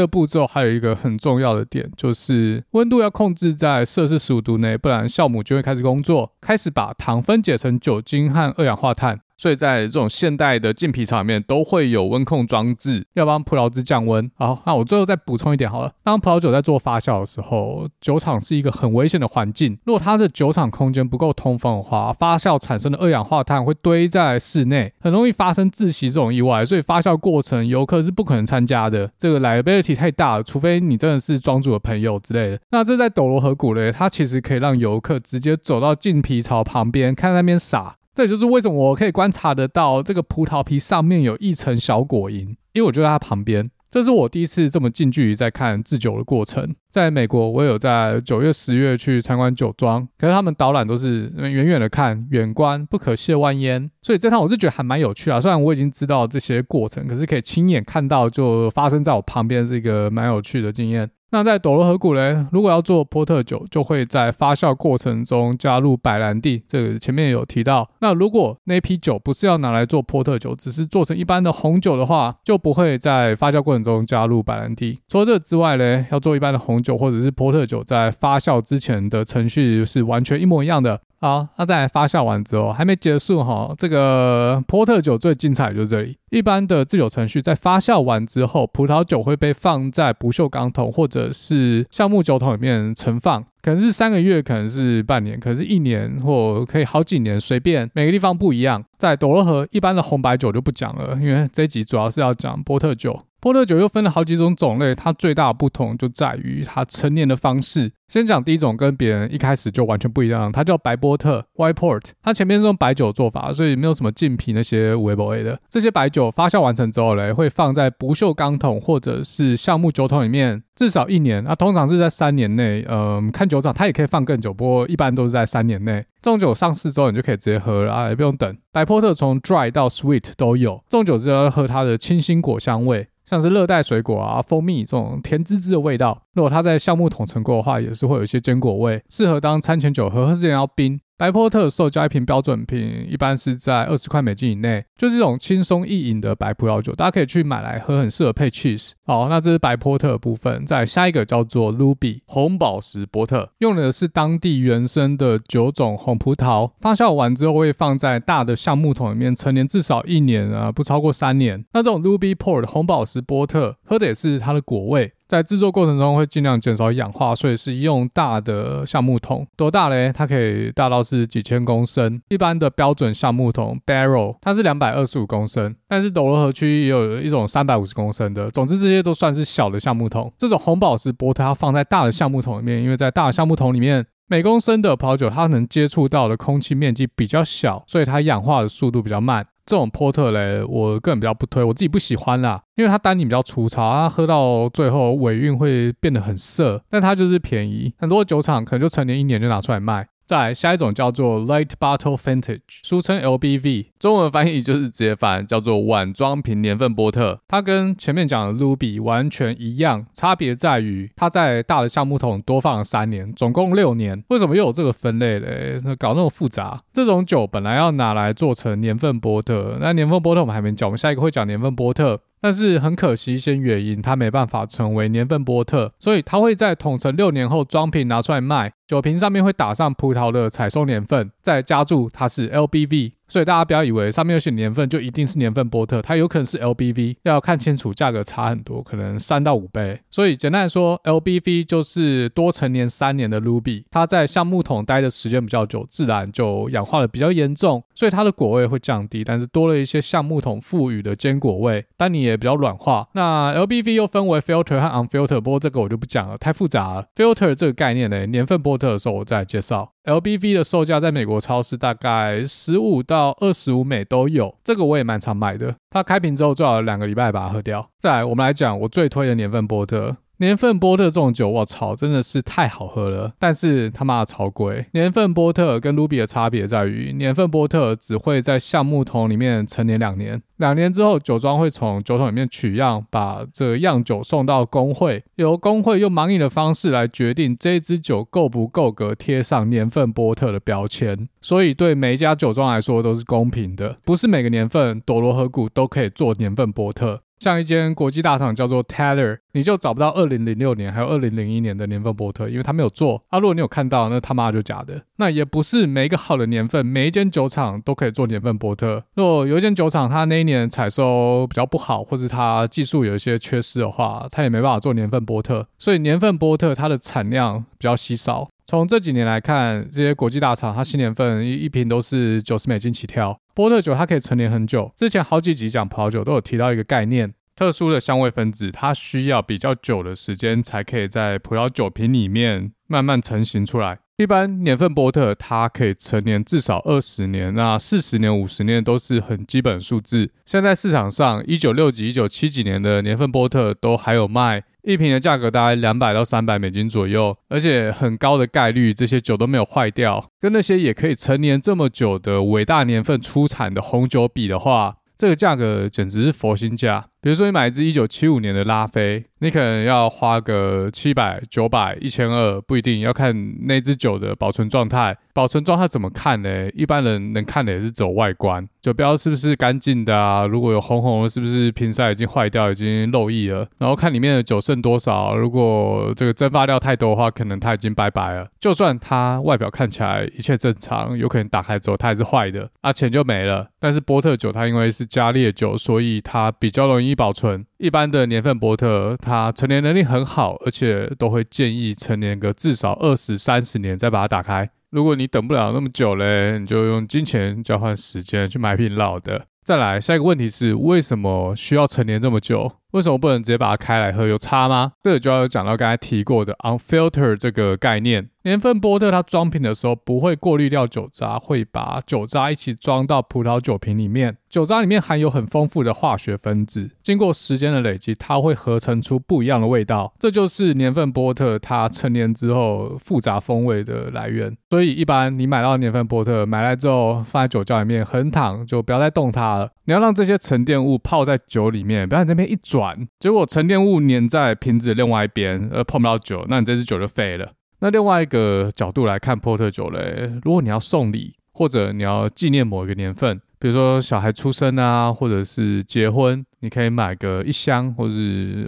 个步骤还有一个很重要的点，就是温度要控制在摄氏十五度内，不然酵母就会开始工作，开始把糖分解成酒精和二氧化碳。所以在这种现代的浸皮厂里面都会有温控装置，要帮葡萄汁降温。好，那我最后再补充一点好了。当葡萄酒在做发酵的时候，酒厂是一个很危险的环境。如果它的酒厂空间不够通风的话，发酵产生的二氧化碳会堆在室内，很容易发生窒息这种意外。所以发酵过程游客是不可能参加的，这个 liability 太大了，除非你真的是庄主的朋友之类的。那这在斗罗河谷嘞，它其实可以让游客直接走到浸皮槽旁边，看那边撒。这也就是为什么我可以观察得到这个葡萄皮上面有一层小果蝇，因为我就在它旁边。这是我第一次这么近距离在看制酒的过程。在美国，我有在九月、十月去参观酒庄，可是他们导览都是远远的看，远观不可亵玩焉。所以这趟我是觉得还蛮有趣啊。虽然我已经知道这些过程，可是可以亲眼看到就发生在我旁边，是一个蛮有趣的经验。那在斗罗河谷嘞，如果要做波特酒，就会在发酵过程中加入白兰地，这个前面有提到。那如果那批酒不是要拿来做波特酒，只是做成一般的红酒的话，就不会在发酵过程中加入白兰地。除了这之外嘞，要做一般的红酒或者是波特酒，在发酵之前的程序是完全一模一样的。好，那在发酵完之后还没结束哈，这个波特酒最精彩就是这里。一般的制酒程序在发酵完之后，葡萄酒会被放在不锈钢桶或者是橡木酒桶里面存放，可能是三个月，可能是半年，可是一年，或可以好几年，随便，每个地方不一样。在斗罗河，一般的红白酒就不讲了，因为这一集主要是要讲波特酒。波特酒又分了好几种种类，它最大的不同就在于它陈年的方式。先讲第一种，跟别人一开始就完全不一样，它叫白波特 （White Port）。它前面是用白酒做法，所以没有什么浸皮那些无为 A 的。这些白酒发酵完成之后嘞，会放在不锈钢桶或者是橡木酒桶里面，至少一年。那、通常是在三年内。嗯，看酒厂，它也可以放更久，不过一般都是在三年内。这种酒上市之后，你就可以直接喝了啊，也不用等。白波特从 dry 到 sweet 都有，这种酒只要喝它的清新果香味。像是热带水果啊、蜂蜜这种甜滋滋的味道，如果它在橡木桶陈过的话，也是会有一些坚果味，适合当餐前酒喝，喝之前要冰。白波特售价一瓶标准瓶，一般是在二十块美金以内，就是这种轻松易饮的白葡萄酒，大家可以去买来喝，很适合配 cheese。好，那这是白波特的部分，再下一个叫做 Ruby 红宝石波特，用的是当地原生的九种红葡萄，发酵完之后会放在大的橡木桶里面陈年至少一年啊，不超过三年。那这种 Ruby Port 红宝石波特喝的也是它的果味。在制作过程中会尽量减少氧化，所以是用大的橡木桶。多大嘞？它可以大到是几千公升。一般的标准橡木桶 barrel 它是两百二十五公升，但是斗罗河区也有一种三百五十公升的。总之这些都算是小的橡木桶。这种红宝石波特它放在大的橡木桶里面，因为在大的橡木桶里面，每公升的葡萄酒它能接触到的空气面积比较小，所以它氧化的速度比较慢。这种波特嘞，我个人比较不推，我自己不喜欢啦，因为它单宁比较粗糙，它喝到最后尾韵会变得很涩，但它就是便宜，很多酒厂可能就成年一年就拿出来卖。再来下一种叫做 Light Bottle Vintage，俗称 LBV，中文翻译就是直接翻叫做碗装瓶年份波特。它跟前面讲的 Ruby 完全一样，差别在于它在大的橡木桶多放了三年，总共六年。为什么又有这个分类嘞？搞那么复杂？这种酒本来要拿来做成年份波特，那年份波特我们还没讲，我们下一个会讲年份波特。但是很可惜，一些原因他没办法成为年份波特，所以他会在桶陈六年后装瓶拿出来卖。酒瓶上面会打上葡萄的采收年份，再加注它是 LBV。所以大家不要以为上面有写年份就一定是年份波特，它有可能是 LBV，要看清楚，价格差很多，可能三到五倍。所以简单来说，LBV 就是多陈年三年的 Ruby，它在橡木桶待的时间比较久，自然就氧化的比较严重，所以它的果味会降低，但是多了一些橡木桶赋予的坚果味，但你也比较软化。那 LBV 又分为 filter 和 unfilter，不过这个我就不讲了，太复杂了。filter 这个概念呢，年份波特的时候我再介绍。LBV 的售价在美国超市大概十五到二十五美都有，这个我也蛮常买的。它开瓶之后最好两个礼拜把它喝掉。再来，我们来讲我最推的年份波特。年份波特这种酒，我操，真的是太好喝了，但是他妈的超贵。年份波特跟鲁比的差别在于，年份波特只会在橡木桶里面陈年两年，两年之后酒庄会从酒桶里面取样，把这样酒送到工会，由工会用盲饮的方式来决定这支酒够不够格贴上年份波特的标签。所以对每一家酒庄来说都是公平的，不是每个年份朵罗河谷都可以做年份波特。像一间国际大厂叫做 Taylor，你就找不到二零零六年还有二零零一年的年份波特，因为他没有做。啊，如果你有看到，那他妈就假的。那也不是每一个好的年份，每一间酒厂都可以做年份波特。如果有一间酒厂，它那一年采收比较不好，或者它技术有一些缺失的话，它也没办法做年份波特。所以年份波特它的产量比较稀少。从这几年来看，这些国际大厂它新年份一一瓶都是九十美金起跳。波特酒它可以陈年很久，之前好几集讲葡萄酒都有提到一个概念，特殊的香味分子，它需要比较久的时间才可以在葡萄酒瓶里面慢慢成型出来。一般年份波特它可以陈年至少二十年，那四十年、五十年都是很基本数字。现在市场上一九六几、一九七几年的年份波特都还有卖。一瓶的价格大概两百到三百美金左右，而且很高的概率这些酒都没有坏掉，跟那些也可以陈年这么久的伟大年份出产的红酒比的话，这个价格简直是佛心价。比如说你买一支一九七五年的拉菲，你可能要花个七百、九百、一千二，不一定要看那支酒的保存状态。保存状态怎么看呢？一般人能看的也是走外观，酒标是不是干净的啊？如果有红红，是不是瓶塞已经坏掉，已经漏液了？然后看里面的酒剩多少，如果这个蒸发料太多的话，可能它已经拜拜了。就算它外表看起来一切正常，有可能打开之后它还是坏的，啊，钱就没了。但是波特酒它因为是加烈酒，所以它比较容易。保存一般的年份波特，它陈年能力很好，而且都会建议陈年个至少二十三十年再把它打开。如果你等不了那么久嘞，你就用金钱交换时间去买瓶老的。再来，下一个问题是为什么需要陈年这么久？为什么不能直接把它开来喝？有差吗？这个就要讲到刚才提过的 unfilter 这个概念。年份波特它装瓶的时候不会过滤掉酒渣，会把酒渣一起装到葡萄酒瓶里面。酒渣里面含有很丰富的化学分子，经过时间的累积，它会合成出不一样的味道。这就是年份波特它陈年之后复杂风味的来源。所以一般你买到年份波特买来之后放在酒窖里面横躺，就不要再动它了。你要让这些沉淀物泡在酒里面，不要在这边一转，结果沉淀物粘在瓶子的另外一边，而碰不到酒，那你这支酒就废了。那另外一个角度来看波特酒嘞，如果你要送礼或者你要纪念某一个年份，比如说小孩出生啊，或者是结婚，你可以买个一箱或者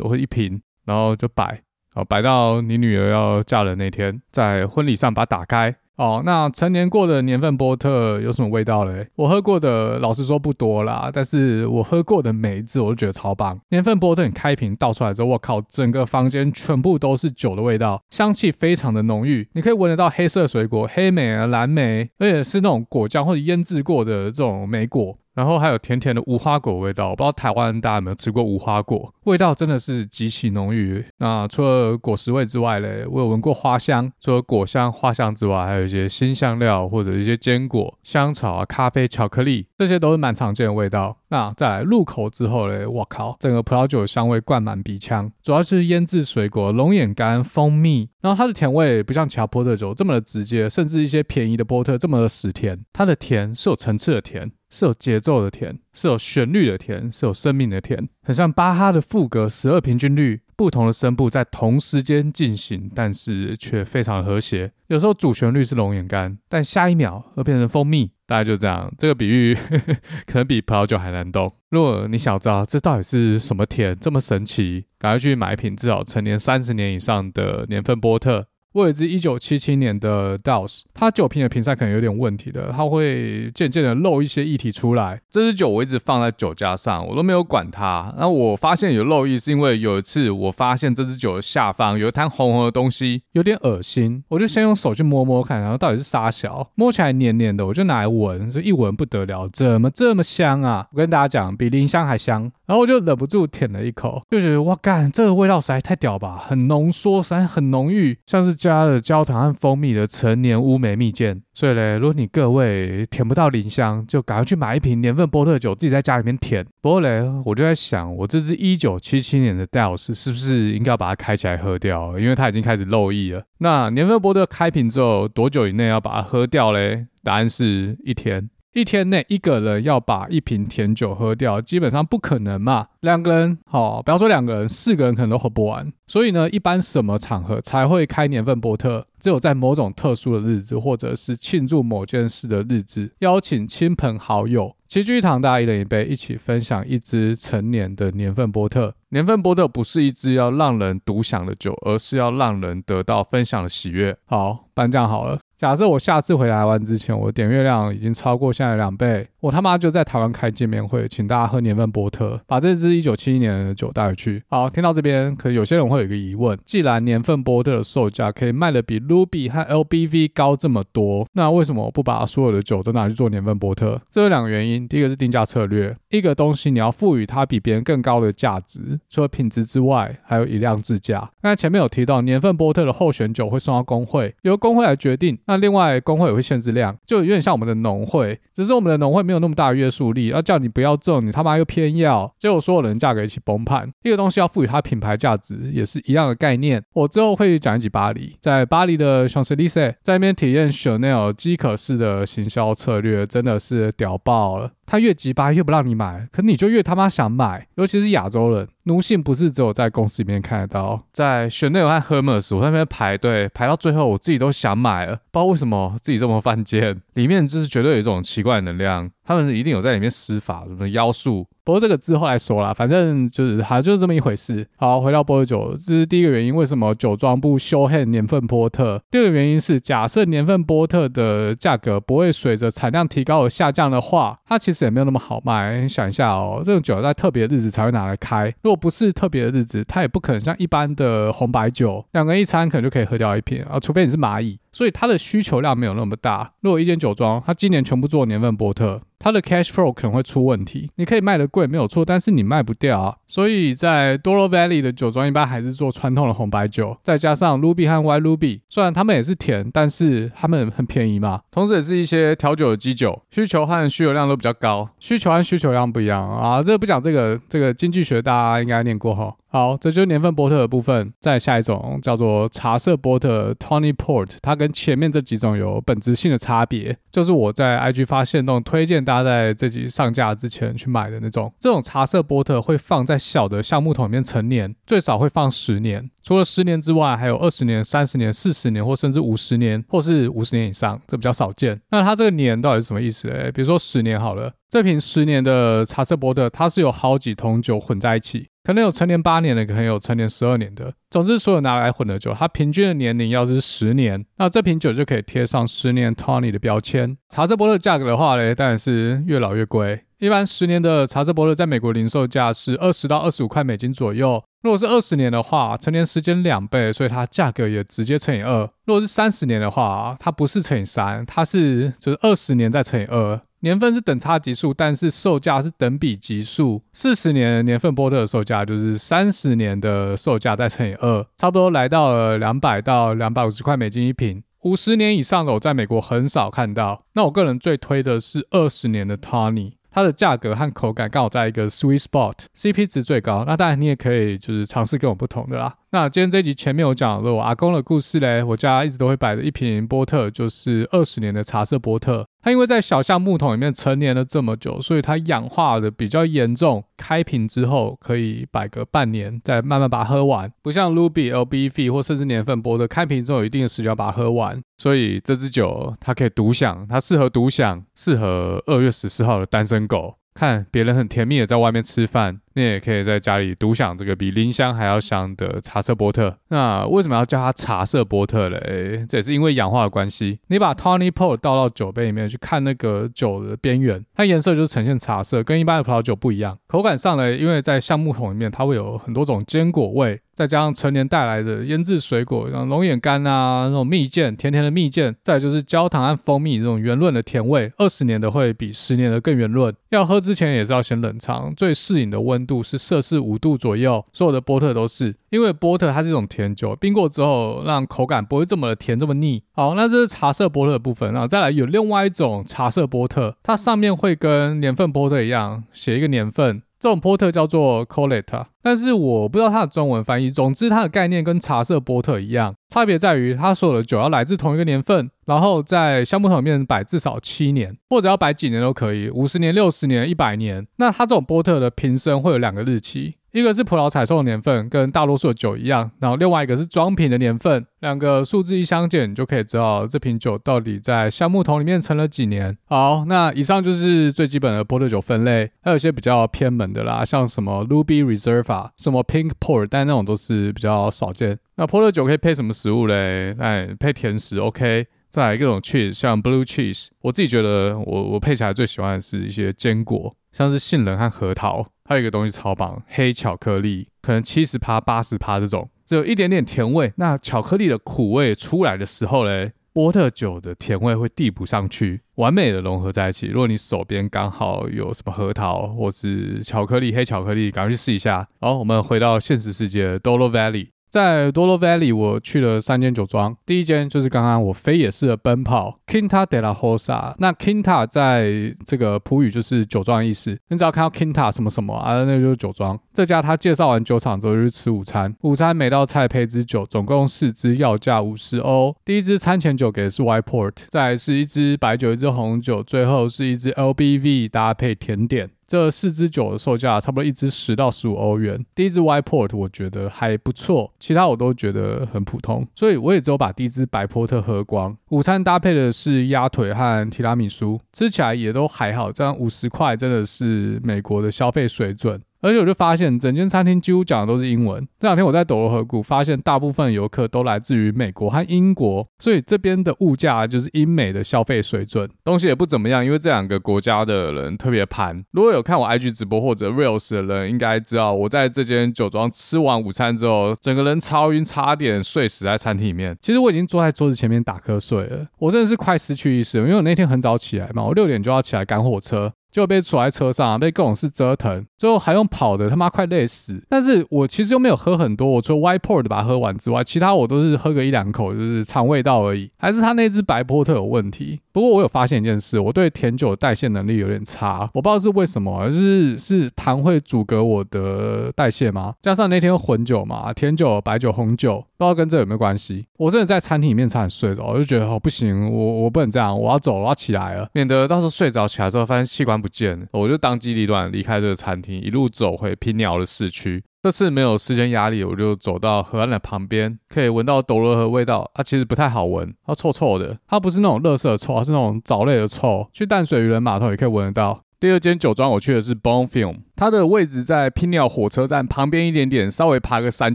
或一瓶，然后就摆，好摆到你女儿要嫁人那天，在婚礼上把它打开。哦，那成年过的年份波特有什么味道嘞？我喝过的，老实说不多啦，但是我喝过的每一支我都觉得超棒。年份波特你开瓶倒出来之后，我靠，整个房间全部都是酒的味道，香气非常的浓郁，你可以闻得到黑色水果、黑莓啊、蓝莓，而且是那种果酱或者腌制过的这种莓果。然后还有甜甜的无花果味道。我不知道台湾大家有没有吃过无花果，味道真的是极其浓郁。那除了果实味之外嘞，我有闻过花香。除了果香、花香之外，还有一些辛香料或者一些坚果、香草啊、咖啡、巧克力，这些都是蛮常见的味道。那再来入口之后嘞，我靠，整个葡萄酒的香味灌满鼻腔，主要是腌制水果、龙眼干、蜂蜜。然后它的甜味不像其他波特酒这么的直接，甚至一些便宜的波特这么的死甜。它的甜是有层次的甜，是有节奏的甜，是有旋律的甜，是有生命的甜，很像巴哈的赋格十二平均律。不同的声部在同时间进行，但是却非常和谐。有时候主旋律是龙眼干，但下一秒会变成蜂蜜。大概就这样，这个比喻呵呵 可能比葡萄酒还难懂。如果你想知道这到底是什么甜这么神奇，赶快去买一瓶至少陈年三十年以上的年份波特。我有一支一九七七年的 DOS，它酒瓶的瓶塞可能有点问题的，它会渐渐的漏一些液体出来。这支酒我一直放在酒架上，我都没有管它。然后我发现有漏液，是因为有一次我发现这支酒的下方有一滩红红的东西，有点恶心。我就先用手去摸摸看，然后到底是啥小，摸起来黏黏的，我就拿来闻，就一闻不得了，怎么这么香啊？我跟大家讲，比林香还香。然后我就忍不住舔了一口，就觉得哇干，这个味道实在太屌吧，很浓缩，实在很浓郁，像是加了焦糖和蜂蜜的陈年乌梅蜜饯。所以嘞，如果你各位舔不到林香，就赶快去买一瓶年份波特酒，自己在家里面舔。不过嘞，我就在想，我这支一九七七年的 Dells 是不是应该要把它开起来喝掉？因为它已经开始漏液了。那年份波特开瓶之后多久以内要把它喝掉嘞？答案是一天。一天内一个人要把一瓶甜酒喝掉，基本上不可能嘛。两个人，好，不要说两个人，四个人可能都喝不完。所以呢，一般什么场合才会开年份波特？只有在某种特殊的日子，或者是庆祝某件事的日子，邀请亲朋好友齐聚一堂，大家一人一杯，一起分享一支陈年的年份波特。年份波特不是一支要让人独享的酒，而是要让人得到分享的喜悦。好，颁奖好了。假设我下次回台湾之前，我点阅量已经超过现在两倍，我他妈就在台湾开见面会，请大家喝年份波特，把这支一九七一年的酒带回去。好，听到这边，可能有些人会有一个疑问：既然年份波特的售价可以卖得比 Ruby 和 LBV 高这么多，那为什么不把所有的酒都拿去做年份波特？这有两个原因，第一个是定价策略，一个东西你要赋予它比别人更高的价值，除了品质之外，还有以量制价。刚才前面有提到，年份波特的候选酒会送到工会，由工会来决定。那那另外，工会也会限制量，就有点像我们的农会，只是我们的农会没有那么大的约束力，要叫你不要种，你他妈又偏要，结果所有人价格一起崩盘。一个东西要赋予它品牌价值，也是一样的概念。我之后会讲一集巴黎，在巴黎的 c h a n s e l i s e 在那边体验 Chanel 饥渴式的行销策略，真的是屌爆了。他越急巴越不让你买，可你就越他妈想买，尤其是亚洲人，奴性不是只有在公司里面看得到，在 Chanel 和 Hermes，我在那边排队排到最后，我自己都想买了，不知道为什么自己 这么犯贱，里面就是绝对有一种奇怪的能量。他们是一定有在里面施法，什么妖术？不过这个之后来说啦，反正就是还就是这么一回事。好，回到波特酒，这是第一个原因，为什么酒庄不修恨年份波特？第二个原因是，假设年份波特的价格不会随着产量提高而下降的话，它其实也没有那么好卖。你想一下哦，这种酒在特别的日子才会拿来开，如果不是特别的日子，它也不可能像一般的红白酒，两个人一餐可能就可以喝掉一瓶啊，除非你是蚂蚁。所以它的需求量没有那么大。如果一间酒庄，它今年全部做年份波特，它的 cash flow 可能会出问题。你可以卖得贵没有错，但是你卖不掉啊。所以在 Doro Valley 的酒庄一般还是做传统的红白酒，再加上 Ruby 和 White Ruby，虽然他们也是甜，但是他们很便宜嘛。同时也是一些调酒的基酒，需求和需求量都比较高。需求和需求量不一样啊。这个不讲这个，这个经济学大家应该念过哈。好，这就是年份波特的部分。再下一种叫做茶色波特 （Tony Port，它跟前面这几种有本质性的差别，就是我在 IG 发现那种推荐大家在这集上架之前去买的那种。这种茶色波特会放在小的橡木桶里面陈年，最少会放十年。除了十年之外，还有二十年、三十年、四十年，或甚至五十年，或是五十年以上，这比较少见。那它这个年到底是什么意思嘞？比如说十年好了，这瓶十年的茶色波特，它是有好几桶酒混在一起。可能有陈年八年的，可能有陈年十二年的。总之，所有拿来混的酒，它平均的年龄要是十年，那这瓶酒就可以贴上十年 Tony 的标签。茶色波特价格的话呢，当然是越老越贵。一般十年的茶色波特在美国零售价是二十到二十五块美金左右。如果是二十年的话，成年时间两倍，所以它价格也直接乘以二。如果是三十年的话，它不是乘以三，它是就是二十年再乘以二。年份是等差级数，但是售价是等比级数。四十年年份波特的售价就是三十年的售价再乘以二，差不多来到了两百到两百五十块美金一瓶。五十年以上的我在美国很少看到。那我个人最推的是二十年的 Tawny。它的价格和口感刚好在一个 sweet spot，CP 值最高。那当然你也可以就是尝试跟我不同的啦。那今天这集前面我讲了我阿公的故事嘞，我家一直都会摆的一瓶波特，就是二十年的茶色波特。它因为在小橡木桶里面陈年了这么久，所以它氧化的比较严重。开瓶之后可以摆个半年，再慢慢把它喝完。不像 Ruby、LBF 或甚至年份波的，开瓶之后有一定的时间把它喝完。所以这支酒它可以独享，它适合独享，适合二月十四号的单身狗。看别人很甜蜜的在外面吃饭，你也可以在家里独享这个比林香还要香的茶色波特。那为什么要叫它茶色波特嘞？这也是因为氧化的关系。你把 Tony p o r 倒到酒杯里面去看那个酒的边缘，它颜色就是呈现茶色，跟一般的葡萄酒不一样。口感上呢，因为在橡木桶里面，它会有很多种坚果味。再加上陈年带来的腌制水果，像龙眼干啊，那种蜜饯，甜甜的蜜饯，再就是焦糖和蜂蜜这种圆润的甜味。二十年的会比十年的更圆润。要喝之前也是要先冷藏，最适应的温度是摄氏五度左右。所有的波特都是，因为波特它是一种甜酒，冰过之后让口感不会这么的甜，这么腻。好，那这是茶色波特的部分。那再来有另外一种茶色波特，它上面会跟年份波特一样写一个年份。这种波特叫做 Collet，但是我不知道它的中文翻译。总之，它的概念跟茶色波特一样，差别在于它所有的酒要来自同一个年份，然后在橡木桶里面摆至少七年，或者要摆几年都可以，五十年、六十年、一百年。那它这种波特的瓶身会有两个日期。一个是葡萄采收的年份，跟大多数的酒一样，然后另外一个是装瓶的年份，两个数字一相减，你就可以知道这瓶酒到底在橡木桶里面陈了几年。好，那以上就是最基本的波特酒分类，还有一些比较偏门的啦，像什么 Ruby Reserva，什么 Pink Port，但那种都是比较少见。那波特酒可以配什么食物嘞？哎，配甜食，OK。再来各种 cheese，像 Blue Cheese，我自己觉得我我配起来最喜欢的是一些坚果，像是杏仁和核桃。还有一个东西超棒，黑巧克力，可能七十趴、八十趴这种，只有一点点甜味。那巧克力的苦味出来的时候嘞，波特酒的甜味会递补上去，完美的融合在一起。如果你手边刚好有什么核桃或是巧克力、黑巧克力，赶快去试一下。好，我们回到现实世界，Dolo Valley。在多罗 Valley，我去了三间酒庄。第一间就是刚刚我飞也式的奔跑 Quinta de la Rosa。那 Quinta 在这个葡语就是酒庄的意思。你只要看到 Quinta 什么什么啊，那就是酒庄。这家他介绍完酒厂之后就去吃午餐。午餐每道菜配支酒，总共四支，要价五十欧。第一支餐前酒给的是 White Port，再来是一支白酒，一支红酒，最后是一支 LBV 搭配甜点。这四支酒的售价差不多一支十到十五欧元。第一支 White Port 我觉得还不错，其他我都觉得很普通，所以我也只有把第一支白波特喝光。午餐搭配的是鸭腿和提拉米苏，吃起来也都还好。这样五十块真的是美国的消费水准。而且我就发现，整间餐厅几乎讲的都是英文。这两天我在斗罗河谷发现，大部分游客都来自于美国和英国，所以这边的物价就是英美的消费水准，东西也不怎么样。因为这两个国家的人特别盘。如果有看我 IG 直播或者 Reels 的人，应该知道我在这间酒庄吃完午餐之后，整个人超晕，差点睡死在餐厅里面。其实我已经坐在桌子前面打瞌睡了，我真的是快失去意识了，因为我那天很早起来嘛，我六点就要起来赶火车。就被锁在车上，被各种事折腾，最后还用跑的，他妈快累死。但是我其实又没有喝很多，我除了 White Port 把它喝完之外，其他我都是喝个一两口，就是尝味道而已。还是他那支白波特有问题。不过我有发现一件事，我对甜酒的代谢能力有点差，我不知道是为什么，就是是糖会阻隔我的代谢吗？加上那天混酒嘛，甜酒、白酒、红酒，不知道跟这有没有关系。我真的在餐厅里面差点睡着，我就觉得哦不行，我我不能这样，我要走，我要起来了，免得到时候睡着起来之后发现器官不见了，我就当机立断离开这个餐厅，一路走回拼鸟的市区。这次没有时间压力，我就走到河岸的旁边，可以闻到斗罗河味道。它其实不太好闻，它臭臭的。它不是那种垃圾的臭，它是那种藻类的臭。去淡水渔人码头也可以闻得到。第二间酒庄我去的是 Bonfilm，它的位置在拼鸟火车站旁边一点点，稍微爬个山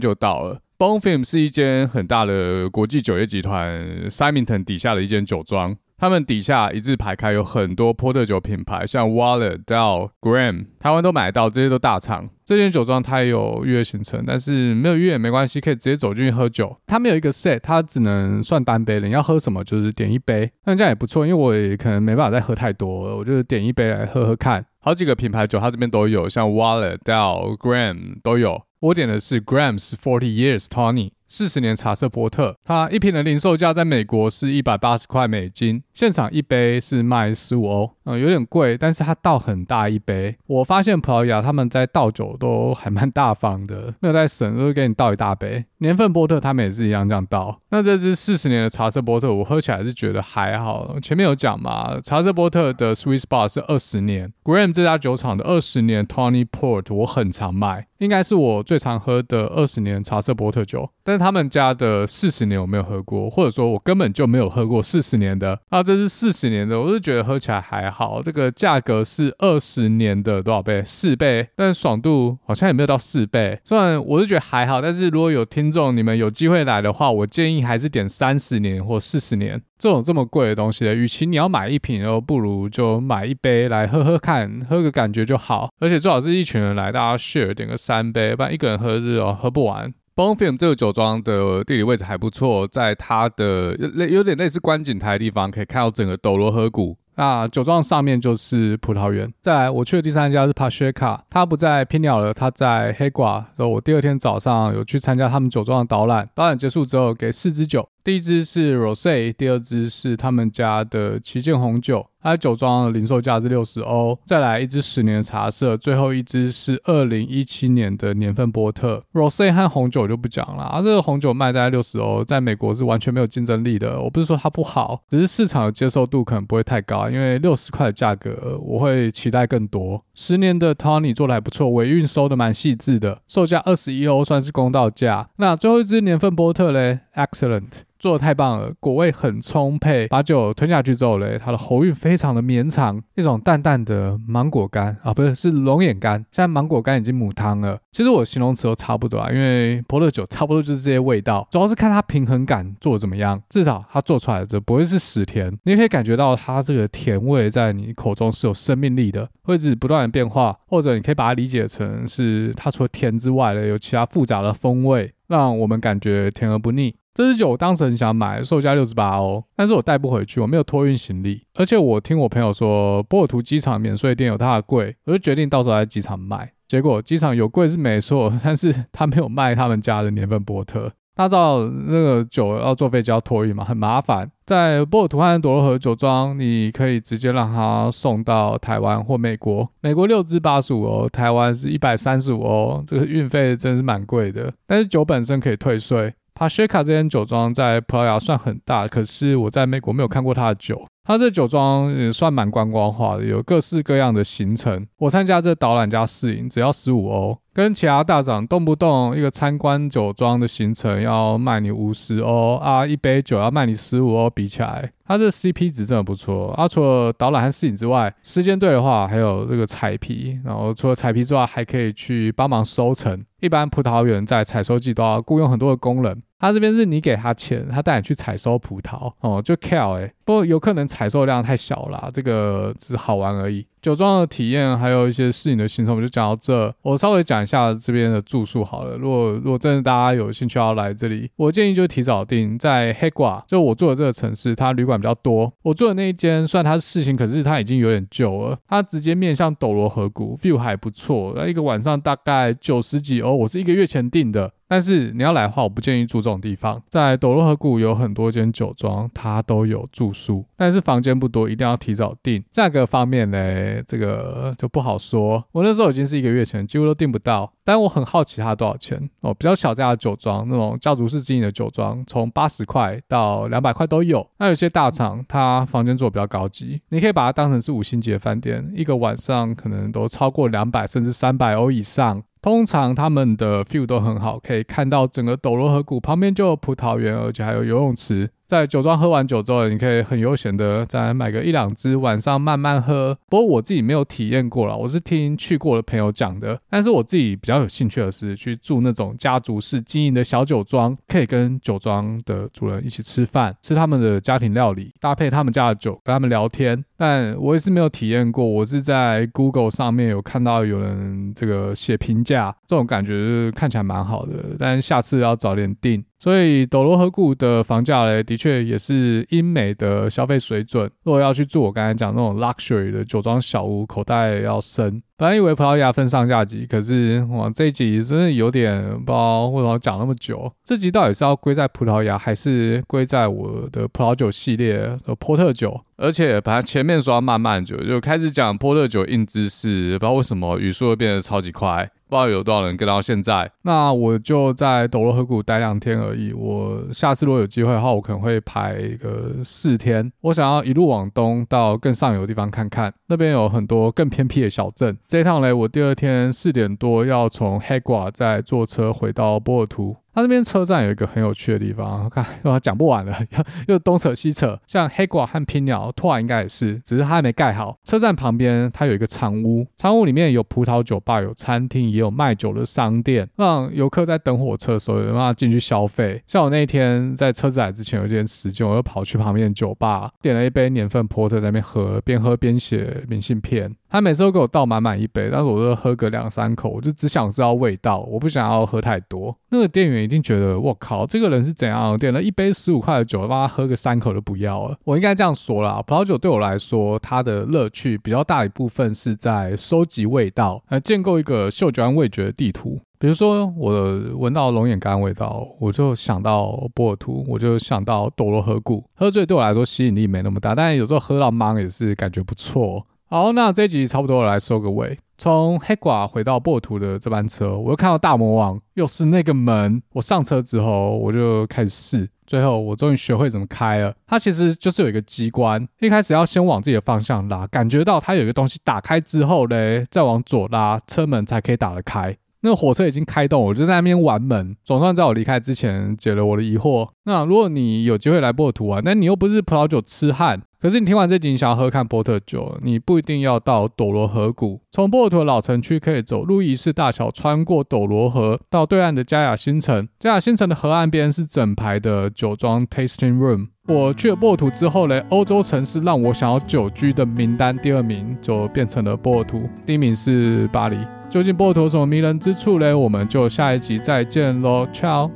就到了。Bone Film 是一间很大的国际酒业集团，Simington 底下的一间酒庄。他们底下一字排开，有很多波特酒品牌，像 Waller、Dell、Graham，台湾都买得到，这些都大厂。这间酒庄它也有预约行程，但是没有预约也没关系，可以直接走进去喝酒。它没有一个 set，它只能算单杯的，你要喝什么就是点一杯。那这样也不错，因为我也可能没办法再喝太多，我就是点一杯来喝喝看。好几个品牌酒它这边都有，像 Waller、Dell、Graham 都有。我点的是 Grams Forty Years Tony。四十年茶色波特，它一瓶的零售价在美国是一百八十块美金，现场一杯是卖十五欧，嗯，有点贵，但是它倒很大一杯。我发现葡萄牙他们在倒酒都还蛮大方的，没有在省，都会给你倒一大杯。年份波特他们也是一样这样倒。那这支四十年的茶色波特，我喝起来是觉得还好。前面有讲嘛，茶色波特的 Sweet Spot 是二十年，Graham 这家酒厂的二十年 Tony Port 我很常卖，应该是我最常喝的二十年茶色波特酒，但是他们家的四十年我没有喝过，或者说我根本就没有喝过四十年的。啊，这是四十年的，我是觉得喝起来还好。这个价格是二十年的多少倍？四倍，但爽度好像也没有到四倍。虽然我是觉得还好，但是如果有听众你们有机会来的话，我建议还是点三十年或四十年这种这么贵的东西的。与其你要买一瓶，然后不如就买一杯来喝喝看，喝个感觉就好。而且最好是一群人来，大家 share 点个三杯，不然一个人喝日哦喝不完。Bonfim 这个酒庄的地理位置还不错，在它的类有点类似观景台的地方，可以看到整个斗罗河谷。那酒庄上面就是葡萄园。再来，我去的第三家是 Pacheca，它不在拼鸟了，它在黑寡。然后我第二天早上有去参加他们酒庄的导览，导览结束之后给四支酒。第一支是 Rosé，第二支是他们家的旗舰红酒，它酒庄的零售价是六十欧。再来一支十年的茶色，最后一支是二零一七年的年份波特。Rosé 和红酒就不讲了，啊，这个红酒卖在六十欧，在美国是完全没有竞争力的。我不是说它不好，只是市场的接受度可能不会太高，因为六十块的价格，我会期待更多。十年的 Tony 做的还不错，尾韵收的蛮细致的，售价二十一欧，算是公道价。那最后一支年份波特嘞，Excellent。做的太棒了，果味很充沛，把酒吞下去之后嘞，它的喉韵非常的绵长，一种淡淡的芒果干啊，不是，是龙眼干。现在芒果干已经母汤了，其实我形容词都差不多啊，因为波特酒差不多就是这些味道，主要是看它平衡感做的怎么样，至少它做出来的不会是死甜，你可以感觉到它这个甜味在你口中是有生命力的，会一直不断的变化，或者你可以把它理解成是它除了甜之外呢，有其他复杂的风味，让我们感觉甜而不腻。这支酒我当时很想买，售价六十八欧，但是我带不回去，我没有托运行李，而且我听我朋友说波尔图机场免税店有它的柜，我就决定到时候在机场买。结果机场有柜是没错，但是他没有卖他们家的年份波特。大家知道那个酒要坐飞机要托运嘛，很麻烦。在波尔图和朵洛河酒庄，你可以直接让他送到台湾或美国。美国六支八十五欧，台湾是一百三十五欧，这个运费真是蛮贵的。但是酒本身可以退税。Pacheca 这间酒庄在葡萄牙算很大，可是我在美国没有看过它的酒。它这酒庄也算蛮观光化的，有各式各样的行程。我参加这导览加试饮，只要十五欧，跟其他大厂动不动一个参观酒庄的行程要卖你五十欧啊，一杯酒要卖你十五欧，比起来，它这 CP 值真的不错。啊，除了导览和试饮之外，时间对的话，还有这个采皮，然后除了采皮之外，还可以去帮忙收成。一般葡萄园在采收季都要雇佣很多的工人。他这边是你给他钱，他带你去采收葡萄哦，就 care 哎，不过有可能采收量太小了，这个只是好玩而已。酒庄的体验还有一些试饮的行程，我们就讲到这。我稍微讲一下这边的住宿好了。如果如果真的大家有兴趣要来这里，我建议就提早订。在黑寡，就我住的这个城市，它旅馆比较多。我住的那一间，虽然它是四星，可是它已经有点旧了。它直接面向斗罗河谷，view 还不错。那一个晚上大概九十几欧，我是一个月前订的。但是你要来的话，我不建议住这种地方。在斗罗河谷有很多间酒庄，它都有住宿，但是房间不多，一定要提早订。价格方面呢，这个就不好说。我那时候已经是一个月前，几乎都订不到。但我很好奇它多少钱哦。比较小家的酒庄，那种家族式经营的酒庄，从八十块到两百块都有。那有些大厂，它房间做比较高级，你可以把它当成是五星级的饭店，一个晚上可能都超过两百甚至三百欧以上。通常他们的 view 都很好，可以看到整个斗罗河谷旁边就有葡萄园，而且还有游泳池。在酒庄喝完酒之后，你可以很悠闲的再买个一两支，晚上慢慢喝。不过我自己没有体验过啦，我是听去过的朋友讲的。但是我自己比较有兴趣的是去住那种家族式经营的小酒庄，可以跟酒庄的主人一起吃饭，吃他们的家庭料理，搭配他们家的酒，跟他们聊天。但我也是没有体验过，我是在 Google 上面有看到有人这个写评价，这种感觉是看起来蛮好的，但下次要早点订。所以斗罗河谷的房价嘞，的确也是英美的消费水准。如果要去住我刚才讲那种 luxury 的酒庄小屋，口袋要深。本来以为葡萄牙分上下集，可是哇，这一集真的有点不知道为什么讲那么久。这集到底是要归在葡萄牙，还是归在我的葡萄酒系列的波特酒？而且本来前面说要慢慢酒，就开始讲波特酒硬知识，不知道为什么语速会变得超级快。不知道有多少人跟到现在，那我就在斗罗河谷待两天而已。我下次如果有机会的话，我可能会排个四天。我想要一路往东到更上游的地方看看，那边有很多更偏僻的小镇。这趟嘞，我第二天四点多要从黑瓜再坐车回到波尔图。它这边车站有一个很有趣的地方，看，讲不完了，又东扯西扯。像黑寡和拼鸟，托尔应该也是，只是它还没盖好。车站旁边它有一个长屋，长屋里面有葡萄酒吧、有餐厅，也有卖酒的商店，让游客在等火车的时候有办法进去消费。像我那一天在车子来之前有点时间，我又跑去旁边的酒吧，点了一杯年份波特，在那边喝，边喝边写明信片。他每次都给我倒满满一杯，但是我都喝个两三口，我就只想知道味道，我不想要喝太多。那个店员一定觉得我靠，这个人是怎样？点了一杯十五块的酒，帮他喝个三口都不要了。我应该这样说啦，葡萄酒对我来说，它的乐趣比较大一部分是在收集味道，来建构一个嗅觉和味觉的地图。比如说，我闻到龙眼干味道，我就想到波尔图，我就想到斗罗河谷。喝醉对我来说吸引力没那么大，但有时候喝到茫也是感觉不错。好，那这集差不多来收个尾。从黑寡回到波图的这班车，我又看到大魔王，又是那个门。我上车之后，我就开始试，最后我终于学会怎么开了。它其实就是有一个机关，一开始要先往自己的方向拉，感觉到它有一个东西打开之后嘞，再往左拉，车门才可以打得开。那个火车已经开动，我就在那边玩门，总算在我离开之前解了我的疑惑。那如果你有机会来波尔图玩，但你又不是葡萄酒痴汉。可是你听完这集，你想要喝看波特酒，你不一定要到斗罗河谷。从波尔图的老城区可以走路易斯大桥，穿过斗罗河到对岸的加雅新城。加雅新城的河岸边是整排的酒庄 tasting room。我去了波尔图之后呢，欧洲城市让我想要久居的名单第二名就变成了波尔图，第一名是巴黎。究竟波尔图有什么迷人之处呢？我们就下一集再见喽，ciao。